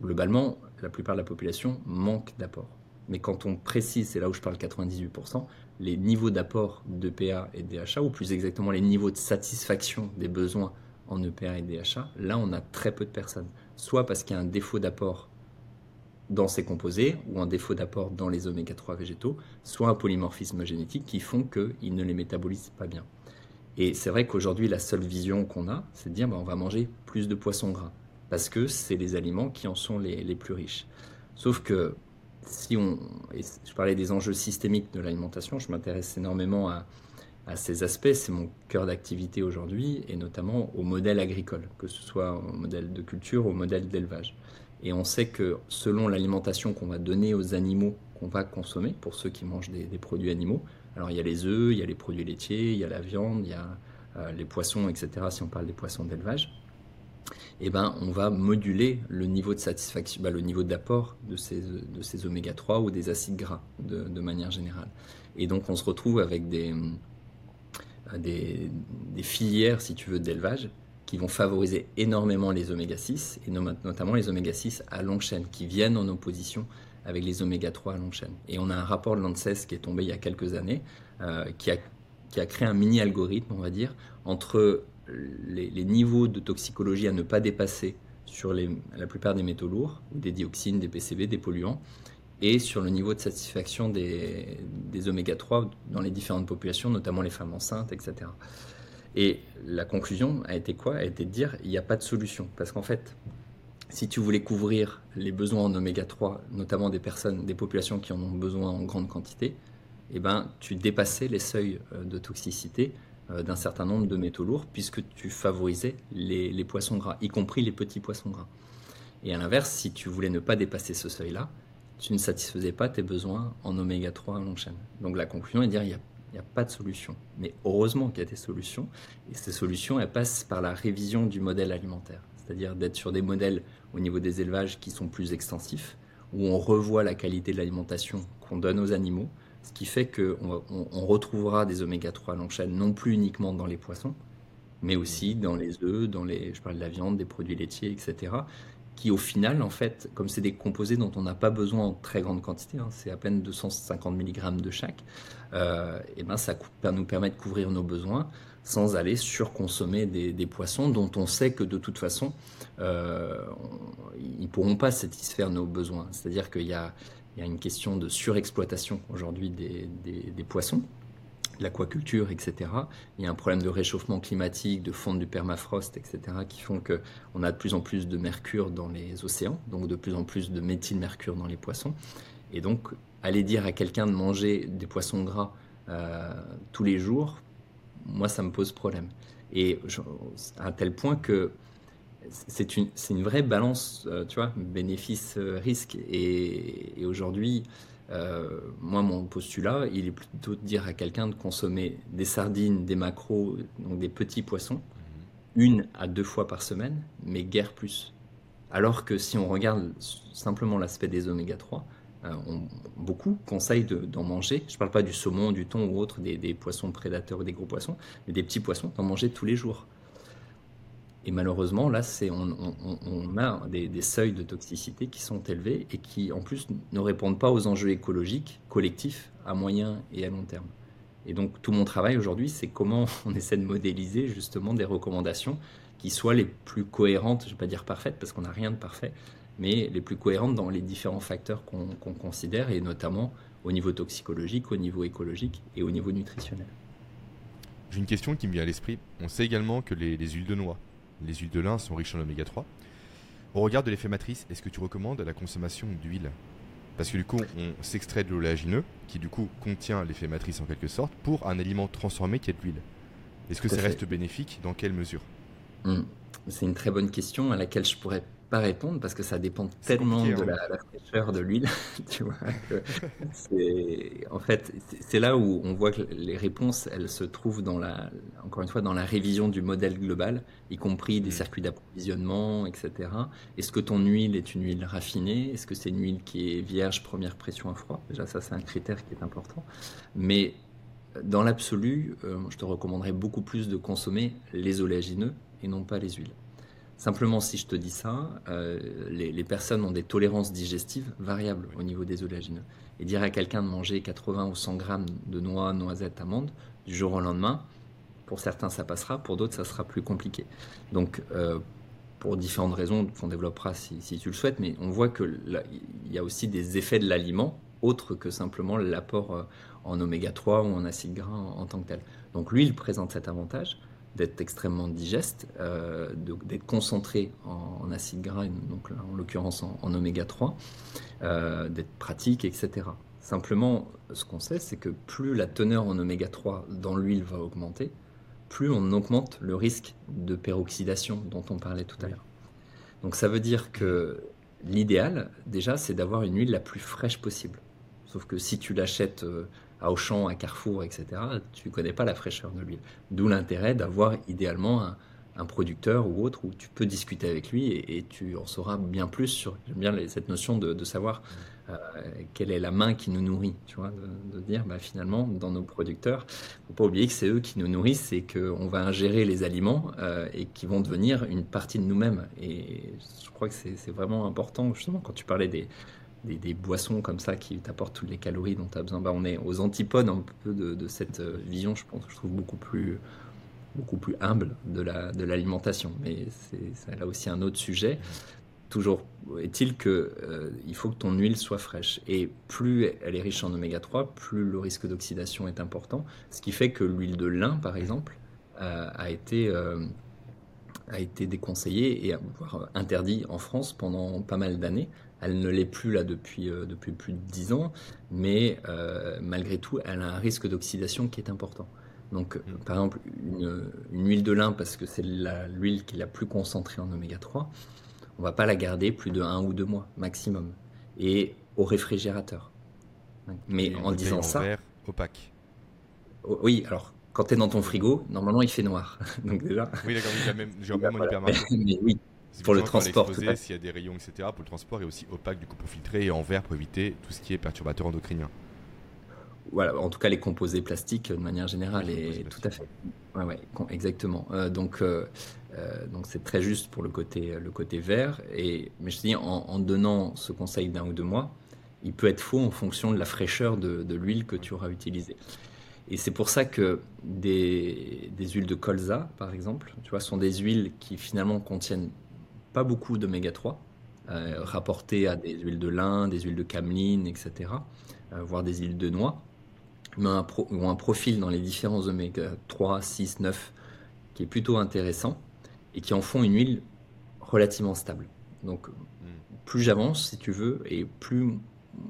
globalement, la plupart de la population manque d'apports. Mais quand on précise, c'est là où je parle 98%, les niveaux d'apport d'EPA et DHA, ou plus exactement les niveaux de satisfaction des besoins en EPA et DHA, là on a très peu de personnes. Soit parce qu'il y a un défaut d'apport dans ces composés, ou un défaut d'apport dans les oméga 3 végétaux, soit un polymorphisme génétique qui font qu'ils ne les métabolisent pas bien. Et c'est vrai qu'aujourd'hui, la seule vision qu'on a, c'est de dire bah, on va manger plus de poissons gras parce que c'est les aliments qui en sont les, les, plus riches. Sauf que si on, je parlais des enjeux systémiques de l'alimentation, je m'intéresse énormément à, ces aspects, c'est mon cœur d'activité aujourd'hui, et notamment au modèle agricole, que ce soit au modèle de culture au modèle d'élevage. Et on sait que selon l'alimentation qu'on va donner aux animaux qu'on va consommer, pour ceux qui mangent des, produits animaux, alors il y a les œufs, il y a les produits laitiers, il y a la viande, il y a euh, les poissons, etc., si on parle des poissons d'élevage, eh ben, on va moduler le niveau de satisfaction, bah, le niveau d'apport de ces, de ces oméga 3 ou des acides gras de, manière générale. Et donc on se retrouve avec des, des, des filières, si tu veux, d'élevage qui vont favoriser énormément les oméga 6, et notamment les oméga 6 à longue chaîne, qui viennent en opposition avec les oméga 3 à longue chaîne. Et on a un rapport de l'ANSES qui est tombé il y a quelques années, euh, qui, a, qui, a, créé un mini-algorithme, on va dire, entre les, niveaux de toxicologie à ne pas dépasser sur la plupart des métaux lourds, des dioxines, des PCB, des polluants, et sur le niveau de satisfaction des, des oméga 3 dans les différentes populations, notamment les femmes enceintes, etc. Et la conclusion a été quoi? A été de dire il n'y a pas de solution. Parce qu'en fait, si tu voulais couvrir les besoins en oméga 3, notamment des personnes, des populations qui en ont besoin en grande quantité, eh ben, tu dépassais les seuils euh, de toxicité d'un certain nombre de métaux lourds puisque tu favorisais les, poissons gras, y compris les petits poissons gras. Et à l'inverse, si tu voulais ne pas dépasser ce seuil-là, tu ne satisfaisais pas tes besoins en oméga 3 à longue chaîne. Donc la conclusion est de dire il y a n'y a pas de solution. Mais heureusement qu'il y a des solutions. Et ces solutions, elles passent par la révision du modèle alimentaire. C'est-à-dire d'être sur des modèles au niveau des élevages qui sont plus extensifs, où on revoit la qualité de l'alimentation qu'on donne aux animaux, ce qui fait qu'on on, retrouvera des oméga 3 à longue chaîne non plus uniquement dans les poissons, mais aussi dans les œufs, dans les, je parle de la viande, des produits laitiers, etc qui au final, en fait, comme c'est des composés dont on n'a pas besoin en très grande quantité, hein, c'est à peine 250 mg de chaque, euh, et ben ça nous permet de couvrir nos besoins sans aller surconsommer des, des poissons dont on sait que de toute façon, euh, ils ne pourront pas satisfaire nos besoins. C'est-à-dire qu'il y, y a, une question de surexploitation aujourd'hui des, poissons l'aquaculture, etc. Il y a un problème de réchauffement climatique, de fonte du permafrost, etc., qui font qu'on a de plus en plus de mercure dans les océans, donc de plus en plus de méthylmercure dans les poissons. Et donc, aller dire à quelqu'un de manger des poissons gras euh, tous les jours, moi, ça me pose problème. Et à un tel point que c'est une, une, vraie balance, euh, tu vois, bénéfice-risque. Et, et aujourd'hui, euh, moi, mon postulat, il est plutôt de dire à quelqu'un de consommer des sardines, des macros, donc des petits poissons, mhm. une à deux fois par semaine, mais guère plus. Alors que si on regarde simplement l'aspect des oméga 3, euh, on, beaucoup conseillent d'en manger. Je ne parle pas du saumon, du thon ou autre, des, des, poissons prédateurs ou des gros poissons, mais des petits poissons, d'en manger tous les jours. Et malheureusement, là, on, a des, seuils de toxicité qui sont élevés et qui, en plus, ne répondent pas aux enjeux écologiques collectifs à moyen et à long terme. Et donc, tout mon travail aujourd'hui, c'est comment on essaie de modéliser justement des recommandations qui soient les plus cohérentes, je ne vais pas dire parfaites parce qu'on n'a rien de parfait, mais les plus cohérentes dans les différents facteurs qu'on, considère et notamment au niveau toxicologique, au niveau écologique et au niveau nutritionnel. J'ai une question qui me vient à l'esprit. On sait également que les huiles de noix les huiles de lin sont riches en oméga 3. Au regard de l'effet matrice, est-ce que tu recommandes la consommation d'huile? Parce que du coup, on s'extrait de l'oléagineux, qui du coup contient l'effet matrice en quelque sorte, pour un aliment transformé qui est de l'huile. Est-ce que ça reste bénéfique? Dans quelle mesure? Hmm. C'est une très bonne question à laquelle je pourrais pas répondre parce que ça dépend tellement de hein. la, fraîcheur de l'huile. tu vois, en fait, c'est là où on voit que les réponses, elles se trouvent dans la, encore une fois, dans la révision du modèle global, y compris des mmh. circuits d'approvisionnement, etc. Est-ce que ton huile est une huile raffinée? Est-ce que c'est une huile qui est vierge première pression à froid? Déjà, ça, c'est un critère qui est important. Mais dans l'absolu, euh, je te recommanderais beaucoup plus de consommer les oléagineux et non pas les huiles. Simplement, si je te dis ça, euh, les, personnes ont des tolérances digestives variables au niveau des oléagineux. Et dire à quelqu'un de manger 80 ou 100 grammes de noix, noisettes, amandes du jour au lendemain, pour certains ça passera, pour d'autres ça sera plus compliqué. Donc, euh, pour différentes raisons qu'on développera si, tu le souhaites, mais on voit qu'il y a aussi des effets de l'aliment autres que simplement l'apport euh, en oméga 3 ou en acide gras en, en, tant que tel. Donc l'huile présente cet avantage. D'être extrêmement digeste, d'être concentré en, acide gras, donc en l'occurrence en, oméga 3, d'être pratique, etc. Simplement, ce qu'on sait, c'est que plus la teneur en oméga 3 dans l'huile va augmenter, plus on augmente le risque de peroxydation dont on parlait tout à l'heure. Donc ça veut dire que l'idéal, déjà, c'est d'avoir une huile la plus fraîche possible. Sauf que si tu l'achètes euh, Auchan, à Carrefour, etc., tu ne connais pas la fraîcheur de l'huile. D'où l'intérêt d'avoir idéalement un, producteur ou autre où tu peux discuter avec lui et, tu en sauras bien plus sur. Bien cette notion de, savoir euh, quelle est la main qui nous nourrit, tu vois, de, dire bah, finalement dans nos producteurs, faut pas oublier que c'est eux qui nous nourrissent et qu'on va ingérer les aliments euh, et qui vont devenir une partie de nous-mêmes. Et je crois que c'est vraiment important justement quand tu parlais des des, boissons comme ça qui t'apportent toutes les calories dont tu as besoin. Bah, on est aux antipodes un peu de, cette euh, vision, je pense, je trouve beaucoup plus, humble de l'alimentation. Mais c'est là aussi un autre sujet. Toujours est-il que euh, il faut que ton huile soit fraîche. Et plus elle est riche en oméga 3, plus le risque d'oxydation est important. Ce qui fait que l'huile de lin, par exemple, euh, a été a été déconseillée et voire interdit en France pendant pas mal d'années elle ne l'est plus là depuis, euh, depuis plus de 10 ans, mais euh, malgré tout, elle a un risque d'oxydation qui est important. Donc, mm. par exemple, une, huile de lin, parce que c'est l'huile qui est la plus concentrée en oméga 3, on va pas la garder plus de 1 ou 2 mois maximum. Et au réfrigérateur. Mais en disant ça. Verre opaque. Oh, oui, alors quand tu es dans ton frigo, normalement il fait noir. Donc déjà. Oui, d'accord, j'ai même, même en hypermarché. mais oui, pour le transport. S'il y a des rayons, etc. Pour le transport et aussi opaque du coup pour filtrer et en verre pour éviter tout ce qui est perturbateur endocrinien. Voilà, en tout cas les composés plastiques de manière générale et tout à fait. Ouais, ouais, exactement. Euh, donc euh, euh, donc c'est très juste pour le côté le côté vert et mais je te dis en, donnant ce conseil d'un ou deux mois, il peut être faux en fonction de la fraîcheur de, de l'huile que tu auras utilisée. Et c'est pour ça que des, des, huiles de colza, par exemple, tu vois, sont des huiles qui finalement contiennent pas beaucoup d'oméga 3, euh, rapporté à des huiles de lin, des huiles de cameline, etc., euh, voire des huiles de noix, mais un ont un profil dans les différents oméga 3, 6, 9 qui est plutôt intéressant et qui en font une huile relativement stable. Donc, hmm. plus j'avance, si tu veux, et plus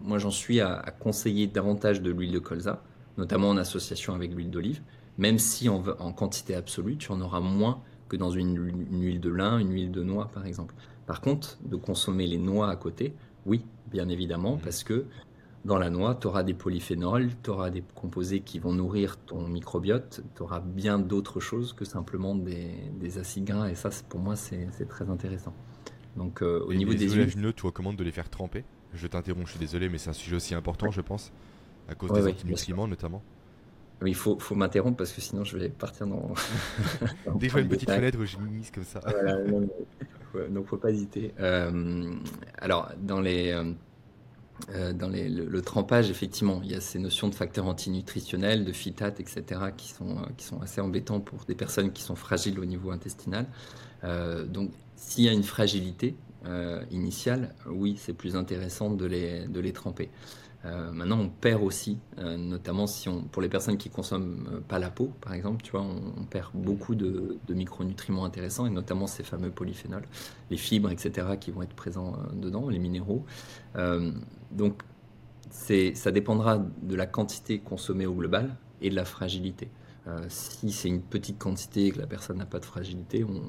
moi j'en suis à, conseiller davantage de l'huile de colza, notamment en association avec l'huile d'olive, même si en, en, quantité absolue, tu en auras moins que dans une, huile de lin, une huile de noix par exemple. Par contre, de consommer les noix à côté, oui, bien évidemment, mmh. parce que dans la noix, tu auras des polyphénols, tu auras des composés qui vont nourrir ton microbiote, tu auras bien d'autres choses que simplement des, acides gras, et ça, pour moi, c'est très intéressant. Donc, euh, au niveau des huiles. tu recommandes de les faire tremper? Je t'interromps, je suis désolé, mais c'est un sujet aussi important, je pense, à cause des antinutriments notamment. Il faut, faut m'interrompre parce que sinon je vais partir dans. Des fois, une petite fenêtre où je mise comme ça. Voilà, non, donc, faut pas hésiter. Euh, alors, dans les. Euh, euh, dans les, le, trempage, effectivement, il y a ces notions de facteurs antinutritionnels, de phytates, etc., qui sont, qui sont assez embêtants pour des personnes qui sont fragiles au niveau intestinal. donc, s'il y a une fragilité initiale, oui, c'est plus intéressant de les, de les tremper. Euh, maintenant, on perd aussi, euh, notamment si on, pour les personnes qui consomment euh, pas la peau, par exemple, tu vois, on, perd beaucoup de, micronutriments intéressants et notamment ces fameux polyphénols, les fibres, etc., qui vont être présents dedans, les minéraux. donc, ça dépendra de la quantité consommée au global et de la fragilité. Si c'est une petite quantité et que la personne n'a pas de fragilité, il ne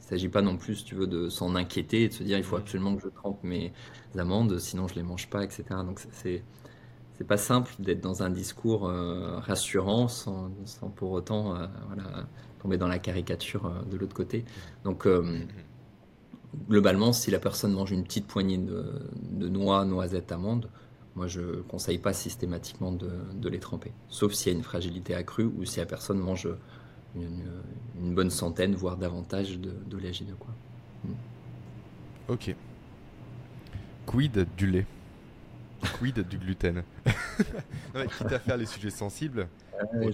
s'agit pas non plus, tu veux, de s'en inquiéter et de se dire il faut absolument que je trempe mes amandes, sinon je les mange pas, etc. Donc c'est c'est pas simple d'être dans un discours euh, rassurant sans, pour autant euh, tomber dans la caricature euh, de l'autre côté. Donc globalement, si la personne mange une petite poignée de, noix, noisettes, amandes, moi je conseille pas systématiquement de, les tremper, sauf s'il y a une fragilité accrue ou si la personne mange une, bonne centaine, voire davantage de, de Quoi. Ok. Quid du lait? Quid du gluten? Quitte à faire les sujets sensibles, aller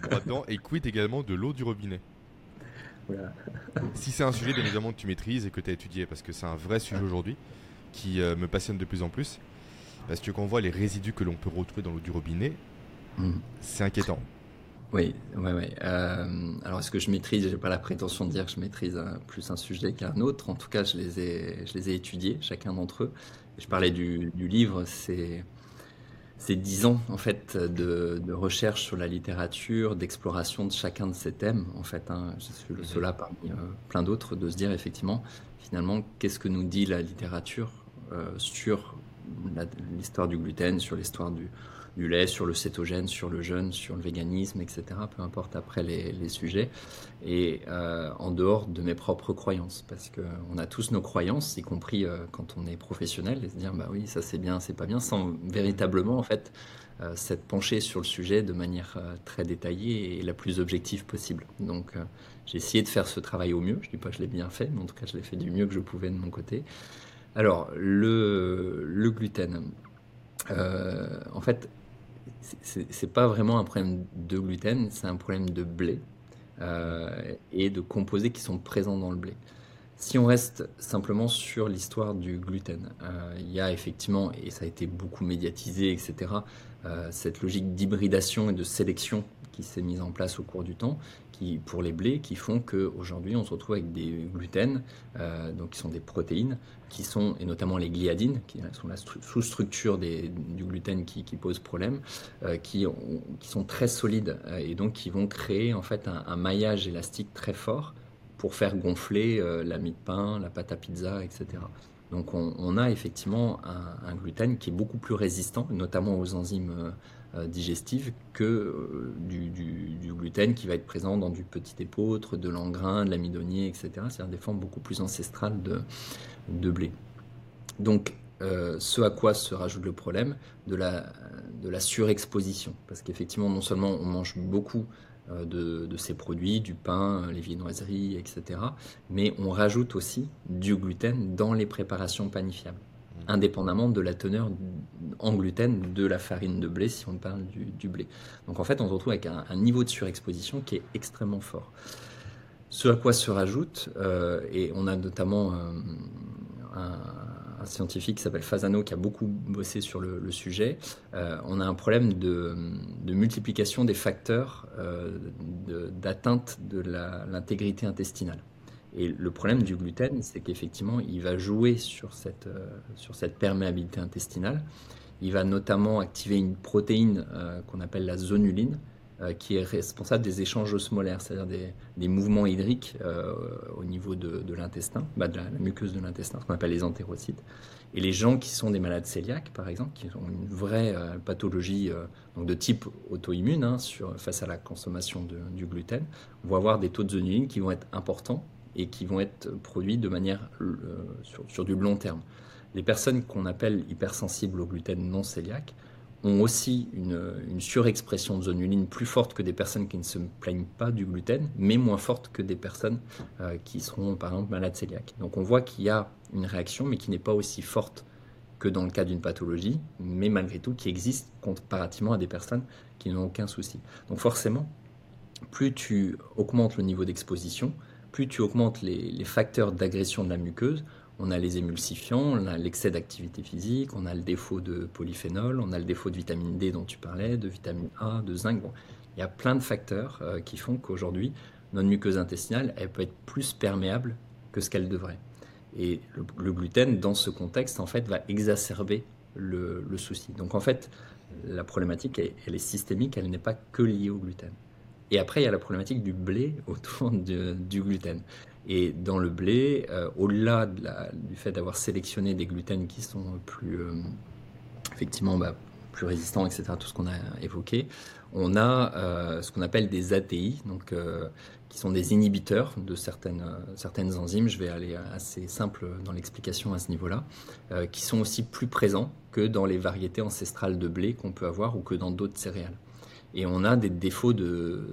droit dedans. Et quid également de l'eau du robinet? Si c'est un sujet bien évidemment que tu maîtrises et que tu as étudié, parce que c'est un vrai sujet aujourd'hui qui euh, me passionne de plus en plus, parce que quand on voit les résidus que l'on peut retrouver dans l'eau du robinet, mm. c'est inquiétant. Oui, ouais, ouais. alors, est-ce que je maîtrise J'ai pas la prétention de dire que je maîtrise plus un sujet qu'un autre. En tout cas, je les ai, je les ai étudiés, chacun d'entre eux. je parlais du, du livre, c'est c'est dix ans en fait de, recherche sur la littérature, d'exploration de chacun de ces thèmes en fait. Hein. Je suis cela parmi euh, plein d'autres de se dire effectivement finalement qu'est-ce que nous dit la littérature euh, sur l'histoire du gluten, sur l'histoire du, lait, sur le cétogène, sur le jeûne, sur le véganisme, etc. Peu importe après les, sujets. Et euh, en dehors de mes propres croyances, parce qu'on a tous nos croyances, y compris euh, quand on est professionnel, et se dire bah oui, ça c'est bien, c'est pas bien, sans véritablement en fait euh, s'être penché sur le sujet de manière très détaillée et la plus objective possible. Donc j'ai essayé de faire ce travail au mieux. Je dis pas que je l'ai bien fait, mais en tout cas je l'ai fait du mieux que je pouvais de mon côté. Alors le, gluten. en fait, c'est pas vraiment un problème de gluten, c'est un problème de blé euh, et de composés qui sont présents dans le blé. Si on reste simplement sur l'histoire du gluten, euh, il y a effectivement, et ça a été beaucoup médiatisé, etc., euh, cette logique d'hybridation et de sélection qui s'est mise en place au cours du temps, pour les blés, qui font qu'aujourd'hui on se retrouve avec des gluten, euh, donc qui sont des protéines, qui sont, et notamment les gliadines, qui sont la sous-structure du gluten qui, pose problème, euh, qui, qui, sont très solides et donc qui vont créer en fait un, maillage élastique très fort pour faire gonfler la mie de pain, la pâte à pizza, etc. Donc on, a effectivement un, gluten qui est beaucoup plus résistant, notamment aux enzymes euh, digestives, que euh, du, gluten qui va être présent dans du petit épeautre, de l'engrain, de l'amidonier, etc. C'est-à-dire des formes beaucoup plus ancestrales de, blé. Donc euh, ce à quoi se rajoute le problème de la, de surexposition. Parce qu'effectivement, non seulement on mange beaucoup euh, de, ces produits, du pain, les viennoiseries, etc. Mais on rajoute aussi du gluten dans les préparations panifiables. Indépendamment de la teneur en gluten de la farine de blé, si on parle du, blé. Donc en fait, on se retrouve avec un, niveau de surexposition qui est extrêmement fort. Ce à quoi se rajoute, euh, et on a notamment euh, un, scientifique qui s'appelle Fasano qui a beaucoup bossé sur le, sujet, euh, on a un problème de, multiplication des facteurs d'atteinte de, l'intégrité intestinale. Et le problème du gluten, c'est qu'effectivement, il va jouer sur cette, euh, sur cette perméabilité intestinale. Il va notamment activer une protéine qu'on appelle la zonuline, euh, qui est responsable des échanges osmolaires, c'est-à-dire des, mouvements hydriques euh, au niveau de, l'intestin, bah, de la, muqueuse de l'intestin, ce qu'on appelle les entérocytes. Et les gens qui sont des malades cœliaques, par exemple, qui ont une vraie euh, pathologie donc de type auto-immune hein, face à la consommation du gluten, vont avoir des taux de zonuline qui vont être importants et qui vont être produits de manière sur, sur, du long terme. Les personnes qu'on appelle hypersensibles au gluten non cœliaque ont aussi une, surexpression de zonuline plus forte que des personnes qui ne se plaignent pas du gluten, mais moins forte que des personnes euh, qui seront par exemple malades cœliaques. Donc on voit qu'il y a une réaction, mais qui n'est pas aussi forte que dans le cas d'une pathologie, mais malgré tout qui existe comparativement à des personnes qui n'ont aucun souci. Donc forcément, plus tu augmentes le niveau d'exposition, tu augmentes les facteurs d'agression de la muqueuse, on a les émulsifiants, on a l'excès d'activité physique, on a le défaut de polyphénol, on a le défaut de vitamine D dont tu parlais, de vitamine A, de zinc. Il y a plein de facteurs euh, qui font qu'aujourd'hui, notre muqueuse intestinale, elle peut être plus perméable que ce qu'elle devrait. Et le, gluten, dans ce contexte, en fait, va exacerber le, souci. Donc, en fait, la problématique, elle, est systémique, elle n'est pas que liée au gluten. Et après, il y a la problématique du blé autour du gluten. Et dans le blé, euh, au-delà du fait d'avoir sélectionné des gluten qui sont plus, euh, effectivement, bah, plus résistants, etc., tout ce qu'on a évoqué, on a euh, ce qu'on appelle des ATI, donc, qui sont des inhibiteurs de certaines, certaines enzymes. Je vais aller assez simple dans l'explication à ce niveau-là, qui sont aussi plus présents que dans les variétés ancestrales de blé qu'on peut avoir ou que dans d'autres céréales. Et on a des défauts de,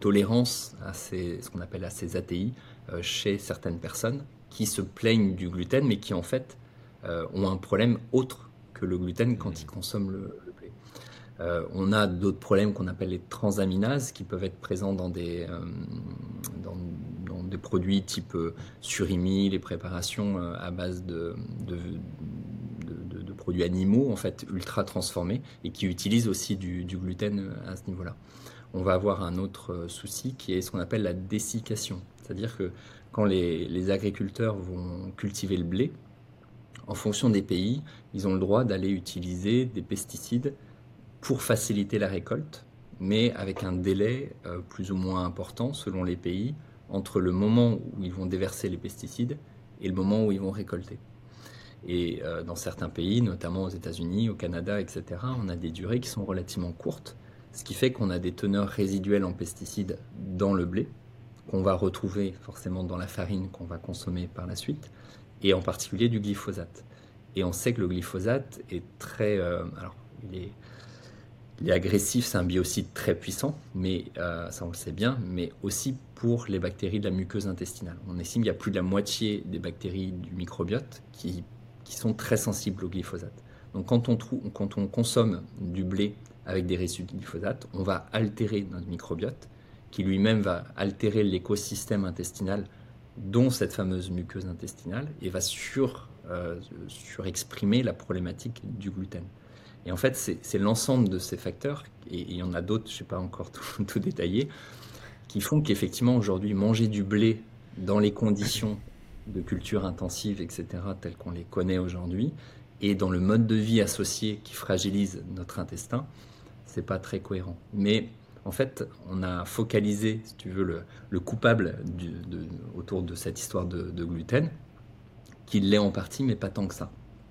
tolérance à ces, ce qu'on appelle à ces ATI euh, chez certaines personnes qui se plaignent du gluten, mais qui en fait euh, ont un problème autre que le gluten quand ils consomment le, blé. Euh, on a d'autres problèmes qu'on appelle les transaminases qui peuvent être présents dans des, dans, des produits type surimi, les préparations à base de, produits animaux en fait ultra transformés et qui utilisent aussi du, gluten à ce niveau-là. on va avoir un autre souci qui est ce qu'on appelle la dessiccation. C'est-à-dire que quand les, agriculteurs vont cultiver le blé, en fonction des pays, ils ont le droit d'aller utiliser des pesticides pour faciliter la récolte, mais avec un délai euh, plus ou moins important selon les pays entre le moment où ils vont déverser les pesticides et le moment où ils vont récolter. Et euh, dans certains pays, notamment aux États-Unis, au Canada, etc., on a des durées qui sont relativement courtes, ce qui fait qu'on a des teneurs résiduelles en pesticides dans le blé, qu'on va retrouver forcément dans la farine qu'on va consommer par la suite, et en particulier du glyphosate. Et on sait que le glyphosate est très... Euh, alors, il est, agressif, c'est un biocide très puissant, mais euh, ça on le sait bien, mais aussi pour les bactéries de la muqueuse intestinale. On estime qu'il y a plus de la moitié des bactéries du microbiote qui, qui sont très sensibles au glyphosate. Donc quand on, trouve, quand on consomme du blé avec des résidus de glyphosate, on va altérer notre microbiote qui lui-même va altérer l'écosystème intestinal, dont cette fameuse muqueuse intestinale, et va sur, euh, surexprimer la problématique du gluten. Et en fait, c'est l'ensemble de ces facteurs, et il y en a d'autres, je ne sais pas encore tout, tout détaillé, qui font qu'effectivement aujourd'hui, manger du blé dans les conditions de culture intensive, etc., telles qu'on les connaît aujourd'hui, et dans le mode de vie associé qui fragilise notre intestin, c'est pas très cohérent. Mais en fait, on a focalisé, si tu veux, le, coupable autour de cette histoire de, gluten, qui l'est en partie, mais pas tant que ça.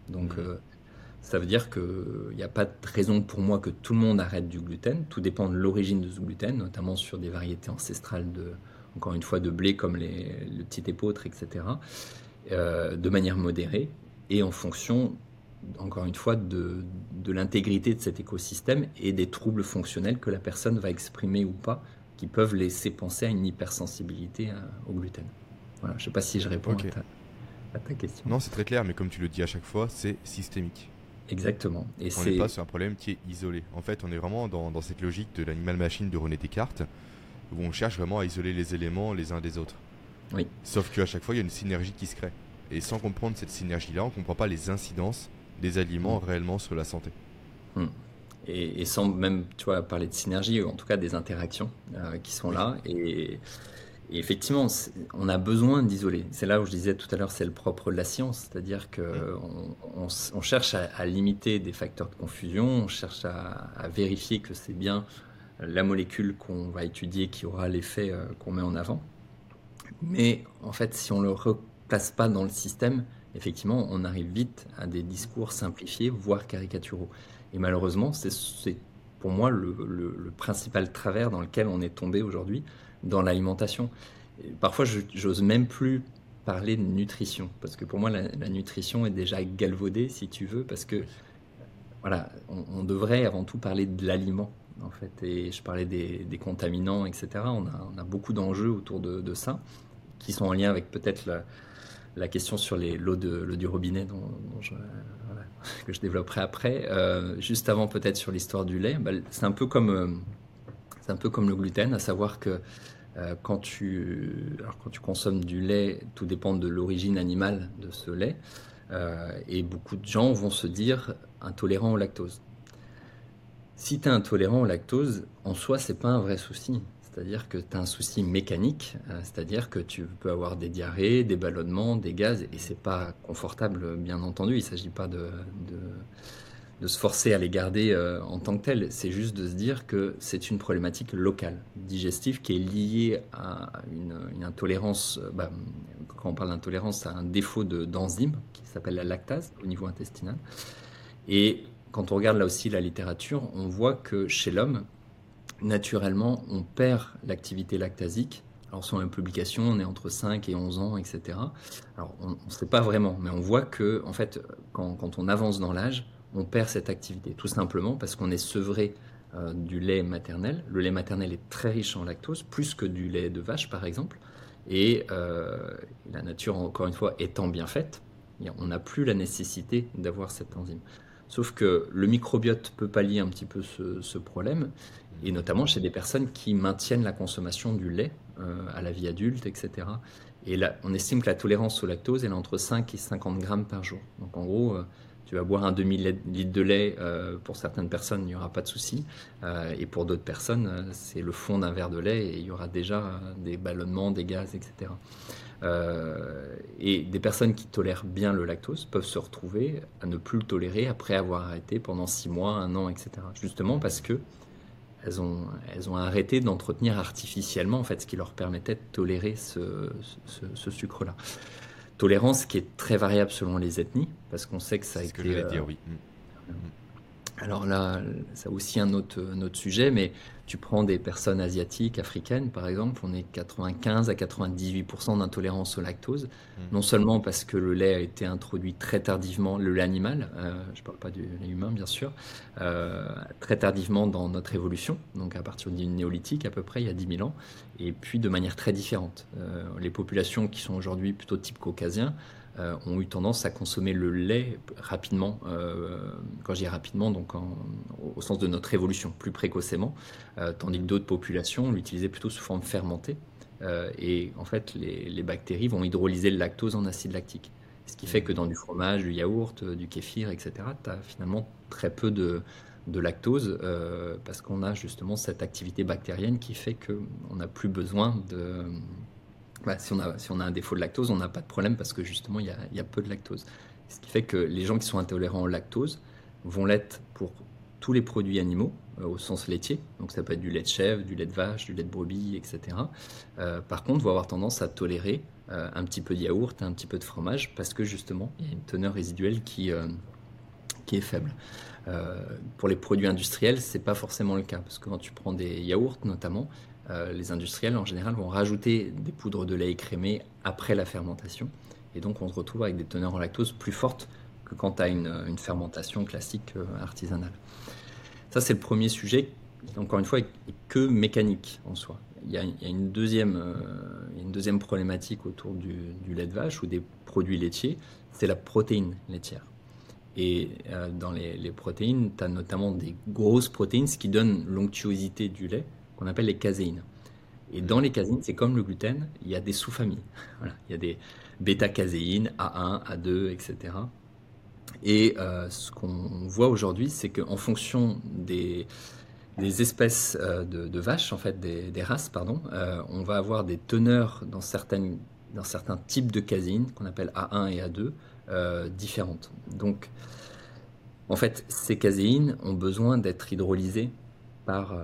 Donc, mmh. euh, ça veut dire qu'il n'y a pas de raison pour moi que tout le monde arrête du gluten. Tout dépend de l'origine de ce gluten, notamment sur des variétés ancestrales de, encore une fois, de blé comme les, le petit épeautre, etc., euh, de manière modérée et en fonction encore une fois, de, l'intégrité de cet écosystème et des troubles fonctionnels que la personne va exprimer ou pas, qui peuvent laisser penser à une hypersensibilité au gluten. Voilà, je ne sais pas si je réponds à, ta, question. Non, c'est très clair, mais comme tu le dis à chaque fois, c'est systémique. Exactement. Et on n'est pas sur un problème qui est isolé. En fait, on est vraiment dans, dans cette logique de l'animal-machine de René Descartes, où on cherche vraiment à isoler les éléments les uns des autres. Oui. Sauf qu'à chaque fois, il y a une synergie qui se crée. Et sans comprendre cette synergie-là, on ne comprend pas les incidences des aliments réellement sur la santé. Hmm. Et, sans même tu vois, parler de synergie, en tout cas des interactions euh, qui sont là. Et, effectivement, on a besoin d'isoler. C'est là où je disais tout à l'heure, c'est le propre de la science. C'est-à-dire qu'on on, cherche à, limiter des facteurs de confusion, on cherche à, vérifier que c'est bien la molécule qu'on va étudier qui aura l'effet euh, qu'on met en avant. Mais en fait, si on ne le replace pas dans le système, effectivement, on arrive vite à des discours simplifiés, voire caricaturaux. Et malheureusement, c'est pour moi le, principal travers dans lequel on est tombé aujourd'hui dans l'alimentation. Parfois, j'ose même plus parler de nutrition, parce que pour moi, la, nutrition est déjà galvaudée, si tu veux, parce que voilà, on, devrait avant tout parler de l'aliment, en fait. Et je parlais des, contaminants, etc. On a, beaucoup d'enjeux autour de, ça, qui sont en lien avec peut-être la, question sur l'eau du robinet que je développerai après. Euh, juste avant peut-être sur l'histoire du lait, bah, c'est un peu comme euh, un peu comme le gluten, à savoir que euh, quand tu alors quand tu consommes du lait, tout dépend de l'origine animale de ce lait, et beaucoup de gens vont se dire intolérant au lactose. Si tu es intolérant au lactose, en soi, c'est pas un vrai souci. C'est-à-dire que tu as un souci mécanique, euh, c'est-à-dire que tu peux avoir des diarrhées, des ballonnements, des gaz, et c'est pas confortable, bien entendu. Il ne s'agit pas de, de, se forcer à les garder euh, en tant que tels. C'est juste de se dire que c'est une problématique locale, digestive, qui est liée à une, intolérance. Euh, bah, quand on parle d'intolérance, à un défaut d'enzyme qui s'appelle la lactase au niveau intestinal. Et quand on regarde là aussi la littérature, on voit que chez l'homme, naturellement, on perd l'activité lactasique. Alors, sur la publication, on est entre 5 et 11 ans, etc. Alors, on ne sait pas vraiment, mais on voit que, en fait, quand, on avance dans l'âge, on perd cette activité. Tout simplement parce qu'on est sevré euh, du lait maternel. Le lait maternel est très riche en lactose, plus que du lait de vache, par exemple. Et euh, la nature, encore une fois, étant bien faite, on n'a plus la nécessité d'avoir cette enzyme. Sauf que le microbiote peut pallier un petit peu ce problème et notamment chez des personnes qui maintiennent la consommation du lait euh, à la vie adulte, etc. Et là, on estime que la tolérance au lactose est entre 5 et 50 grammes par jour. Donc en gros, euh, tu vas boire un demi-litre de lait, euh, pour certaines personnes, il n'y aura pas de souci. Et pour d'autres personnes, c'est le fond d'un verre de lait et il y aura déjà des ballonnements, des gaz, etc. et des personnes qui tolèrent bien le lactose peuvent se retrouver à ne plus le tolérer après avoir arrêté pendant 6 mois, 1 an, etc. Justement parce que elles ont, elles ont arrêté d'entretenir artificiellement en fait, ce qui leur permettait de tolérer ce, ce, sucre-là. Tolérance qui est très variable selon les ethnies, parce qu'on sait que ça a été... Ce que je vais dire, oui. Alors là, c'est aussi un autre, un autre sujet, mais tu prends des personnes asiatiques, africaines par exemple, on est 95 à 98% d'intolérance au lactose, mmh. non seulement parce que le lait a été introduit très tardivement, le lait animal, euh, je ne parle pas du lait humain bien sûr, euh, très tardivement dans notre évolution, donc à partir du néolithique à peu près, il y a 10 000 ans, et puis de manière très différente. Euh, les populations qui sont aujourd'hui plutôt type caucasien, euh, ont eu tendance à consommer le lait rapidement, euh, quand je dis rapidement, donc au sens de notre évolution, plus précocement, euh, tandis que d'autres populations l'utilisaient plutôt sous forme fermentée. et en fait, les, bactéries vont hydrolyser le lactose en acide lactique. Ce qui fait que dans du fromage, du yaourt, du kéfir, etc., tu as finalement très peu de, de lactose parce qu'on a justement cette activité bactérienne qui fait qu'on n'a plus besoin de, bah, si, on a, un défaut de lactose, on n'a pas de problème parce que justement, il y a, peu de lactose. Ce qui fait que les gens qui sont intolérants au lactose vont l'être pour tous les produits animaux, euh, au sens laitier. Donc ça peut être du lait de chèvre, du lait de vache, du lait de brebis, etc. Euh, par contre, vont avoir tendance à tolérer euh, un petit peu de yaourt, un petit peu de fromage, parce que justement, il y a une teneur résiduelle qui, qui est faible. pour les produits industriels, c'est pas forcément le cas, parce que quand tu prends des yaourts notamment, euh, les industriels en général vont rajouter des poudres de lait écrémé après la fermentation. Et donc on se retrouve avec des teneurs en lactose plus fortes que quand tu as une, fermentation classique euh, artisanale. Ça c'est le premier sujet, encore une fois, que mécanique en soi. Il y a, une, deuxième, euh, une deuxième problématique autour du, lait de vache ou des produits laitiers, c'est la protéine laitière. Et dans les, les protéines, tu as notamment des grosses protéines, ce qui donne l'onctuosité du lait qu'on appelle les caséines. Et dans les caséines, c'est comme le gluten, il y a des sous-familles. Il y a des bêta-caséines, A1, A2, etc. Et euh, ce qu'on voit aujourd'hui, c'est qu'en fonction des, espèces euh, de, vaches, en fait, des, races, pardon, euh, on va avoir des teneurs dans, certaines, dans certains types de caséines, qu'on appelle A1 et A2, différentes. Donc, en fait, ces caséines ont besoin d'être hydrolysées par,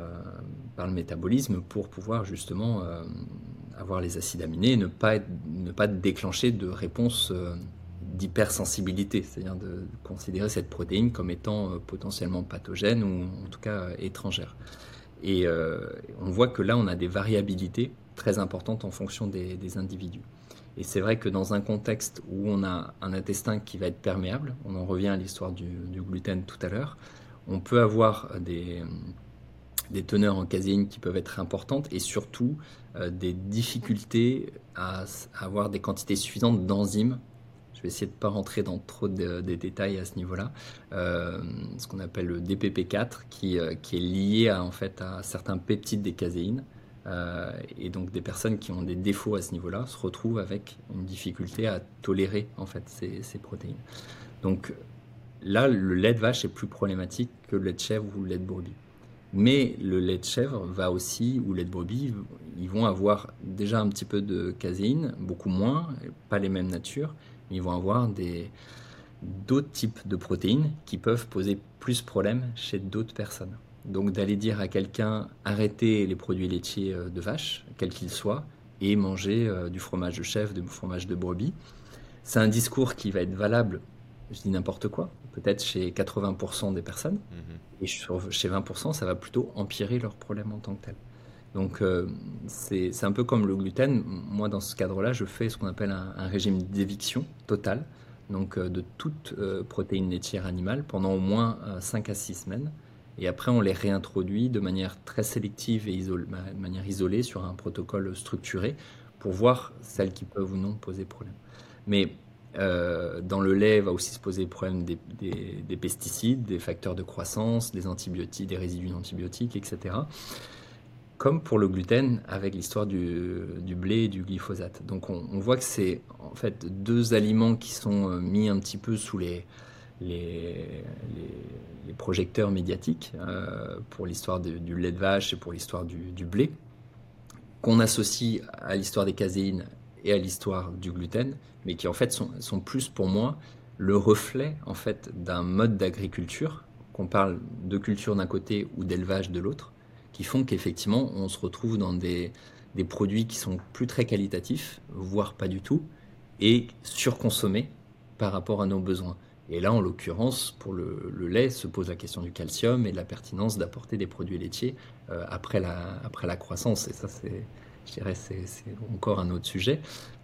par le métabolisme pour pouvoir justement euh, avoir les acides aminés et ne pas, ne pas déclencher de réponse euh, d'hypersensibilité, c'est-à-dire de considérer cette protéine comme étant potentiellement pathogène ou en tout cas étrangère. Et on voit que là, on a des variabilités très importantes en fonction des, individus. Et c'est vrai que dans un contexte où on a un intestin qui va être perméable, on en revient à l'histoire du, gluten tout à l'heure, on peut avoir des, des teneurs en caséine qui peuvent être importantes et surtout euh, des difficultés à, avoir des quantités suffisantes d'enzymes. Je vais essayer de ne pas rentrer dans trop de, détails à ce niveau-là. Euh, ce qu'on appelle le DPP4 qui, euh, qui, est lié à, en fait, à certains peptides des caséines. et donc des personnes qui ont des défauts à ce niveau-là se retrouvent avec une difficulté à tolérer en fait ces, ces protéines. Donc là, le lait de vache est plus problématique que le lait de chèvre ou le lait de brebis. Mais le lait de chèvre va aussi, ou lait de brebis, ils vont avoir déjà un petit peu de caséine, beaucoup moins, pas les mêmes natures, mais ils vont avoir des, d'autres types de protéines qui peuvent poser plus de problèmes chez d'autres personnes. Donc d'aller dire à quelqu'un arrêtez les produits laitiers euh, de vache, quels qu'ils soient, et manger euh, du fromage de chèvre, du fromage de brebis, c'est un discours qui va être valable, je dis n'importe quoi, peut-être chez 80% des personnes, mhm. Et chez 20%, ça va plutôt empirer leurs problèmes en tant que tel. Donc euh, c'est un peu comme le gluten. Moi, dans ce cadre-là, je fais ce qu'on appelle un, régime d'éviction totale, donc euh, de toute euh, protéine laitière animale pendant au moins 5 à 6 semaines. Et après, on les réintroduit de manière très sélective et manière isolée sur un protocole structuré pour voir celles qui peuvent ou non poser problème. Mais euh, dans le lait va aussi se poser le problème des, pesticides, des facteurs de croissance, des antibiotiques, des résidus d'antibiotiques, etc. comme pour le gluten avec l'histoire du, blé et du glyphosate. Donc on, voit que c'est en fait deux aliments qui sont euh, mis un petit peu sous les, projecteurs médiatiques euh, pour l'histoire du lait de vache et pour l'histoire du, blé, qu'on associe à l'histoire des caséines et à l'histoire du gluten, mais qui en fait sont, plus pour moi le reflet en fait d'un mode d'agriculture, qu'on parle de culture d'un côté ou d'élevage de l'autre, qui font qu'effectivement, on se retrouve dans des, des, produits qui sont plus très qualitatifs, voire pas du tout, et surconsommés par rapport à nos besoins. Et là, en l'occurrence, pour le, lait, se pose la question du calcium et de la pertinence d'apporter des produits laitiers euh, après, la, après la croissance. Et ça, c'est, je dirais, c'est, encore un autre sujet.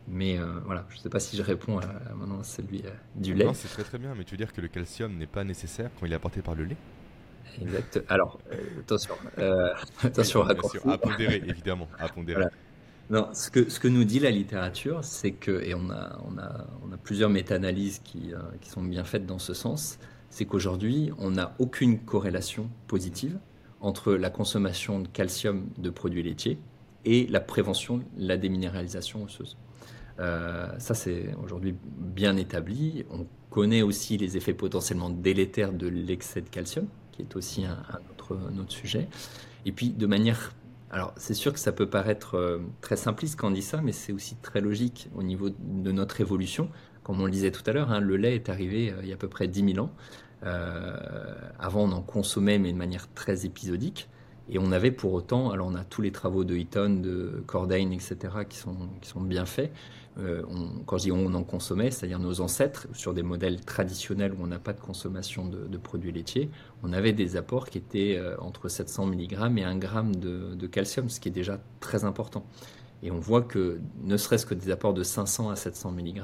Mais euh, voilà, je ne sais pas si je réponds à, maintenant à celui euh, du lait. Non, c'est très très bien, mais tu veux dire que le calcium n'est pas nécessaire quand il est apporté par le lait? Exact. Alors, euh, attention, euh, attention à, à pondérer, évidemment, à pondérer. Non, ce que, ce que nous dit la littérature, c'est que, et on a, on a, on a plusieurs méta-analyses qui, euh, qui sont bien faites dans ce sens, c'est qu'aujourd'hui, on n'a aucune corrélation positive entre la consommation de calcium de produits laitiers et la prévention de la déminéralisation osseuse. ça, c'est aujourd'hui bien établi. On connaît aussi les effets potentiellement délétères de l'excès de calcium, qui est aussi un, autre, sujet. Et puis, de manière... Alors, c'est sûr que ça peut paraître euh, très simpliste quand on dit ça, mais c'est aussi très logique au niveau de notre évolution. Comme on le disait tout à l'heure, hein, le lait est arrivé euh, il y a à peu près 10 000 ans. Euh, avant, on en consommait, mais de manière très épisodique. Et on avait pour autant, alors on a tous les travaux de Eaton, de Cordain, etc., qui sont, qui sont bien faits. Euh, quand je dis on, en consommait, c'est-à-dire nos ancêtres, sur des modèles traditionnels où on n'a pas de consommation de, produits laitiers, on avait des apports qui étaient euh, entre 700 mg et 1 g de, de, calcium, ce qui est déjà très important. Et on voit que ne serait-ce que des apports de 500 à 700 mg,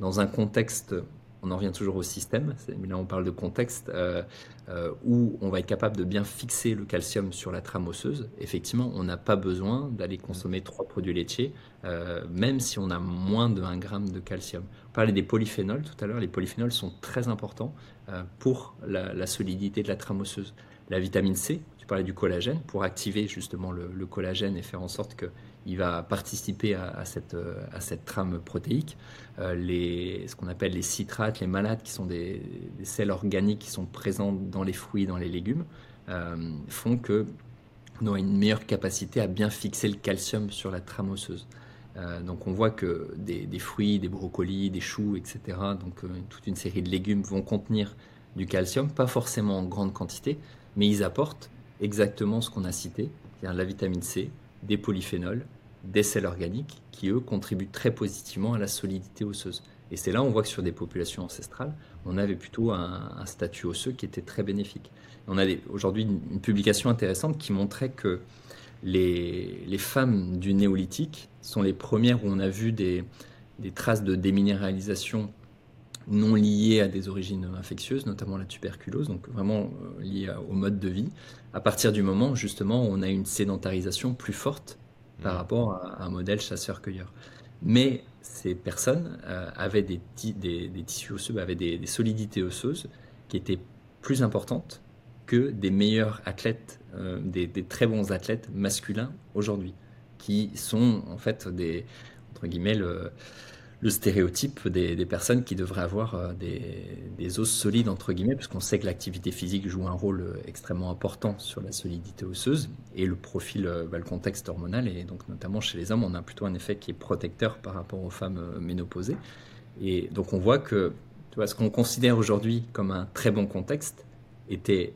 dans un contexte on en revient toujours au système, mais là on parle de contexte euh, euh, où on va être capable de bien fixer le calcium sur la trame osseuse. Effectivement, on n'a pas besoin d'aller consommer trois produits laitiers, euh, même si on a moins de 1 gramme de calcium. On parlait des polyphénols tout à l'heure, les polyphénols sont très importants pour la, solidité de la trame osseuse. La vitamine C, tu parlais du collagène, pour activer justement le collagène et faire en sorte que il va participer à, cette, euh, à cette, trame protéique. Euh, les, ce qu'on appelle les citrates, les malates, qui sont des, sels organiques qui sont présents dans les fruits, dans les légumes, euh, font que on a une meilleure capacité à bien fixer le calcium sur la trame osseuse. donc on voit que des, des, fruits, des brocolis, des choux, etc., donc toute une série de légumes vont contenir du calcium, pas forcément en grande quantité, mais ils apportent exactement ce qu'on a cité, c'est-à-dire la vitamine C, des polyphénols, des sels organiques qui, eux, contribuent très positivement à la solidité osseuse. Et c'est là on voit que sur des populations ancestrales, on avait plutôt un, statut osseux qui était très bénéfique. On a aujourd'hui une, publication intéressante qui montrait que les, femmes du néolithique sont les premières où on a vu des traces de déminéralisation non liées à des origines infectieuses, notamment la tuberculose, donc vraiment euh, liées au mode de vie, à partir du moment justement où on a une sédentarisation plus forte par mmh. rapport à un modèle chasseur-cueilleur. Mais ces personnes euh, avaient des, des, tissus osseux, avaient des, solidités osseuses qui étaient plus importantes que des meilleurs athlètes, euh, des, très bons athlètes masculins aujourd'hui, qui sont en fait des, entre guillemets, le, le stéréotype des, personnes qui devraient avoir euh, des, os solides, entre guillemets, parce qu'on sait que l'activité physique joue un rôle euh, extrêmement important sur la solidité osseuse et le profil, euh, bah, le contexte hormonal. Et donc, notamment chez les hommes, on a plutôt un effet qui est protecteur par rapport aux femmes ménopausées. Et donc, on voit que tu vois, ce qu'on considère aujourd'hui comme un très bon contexte était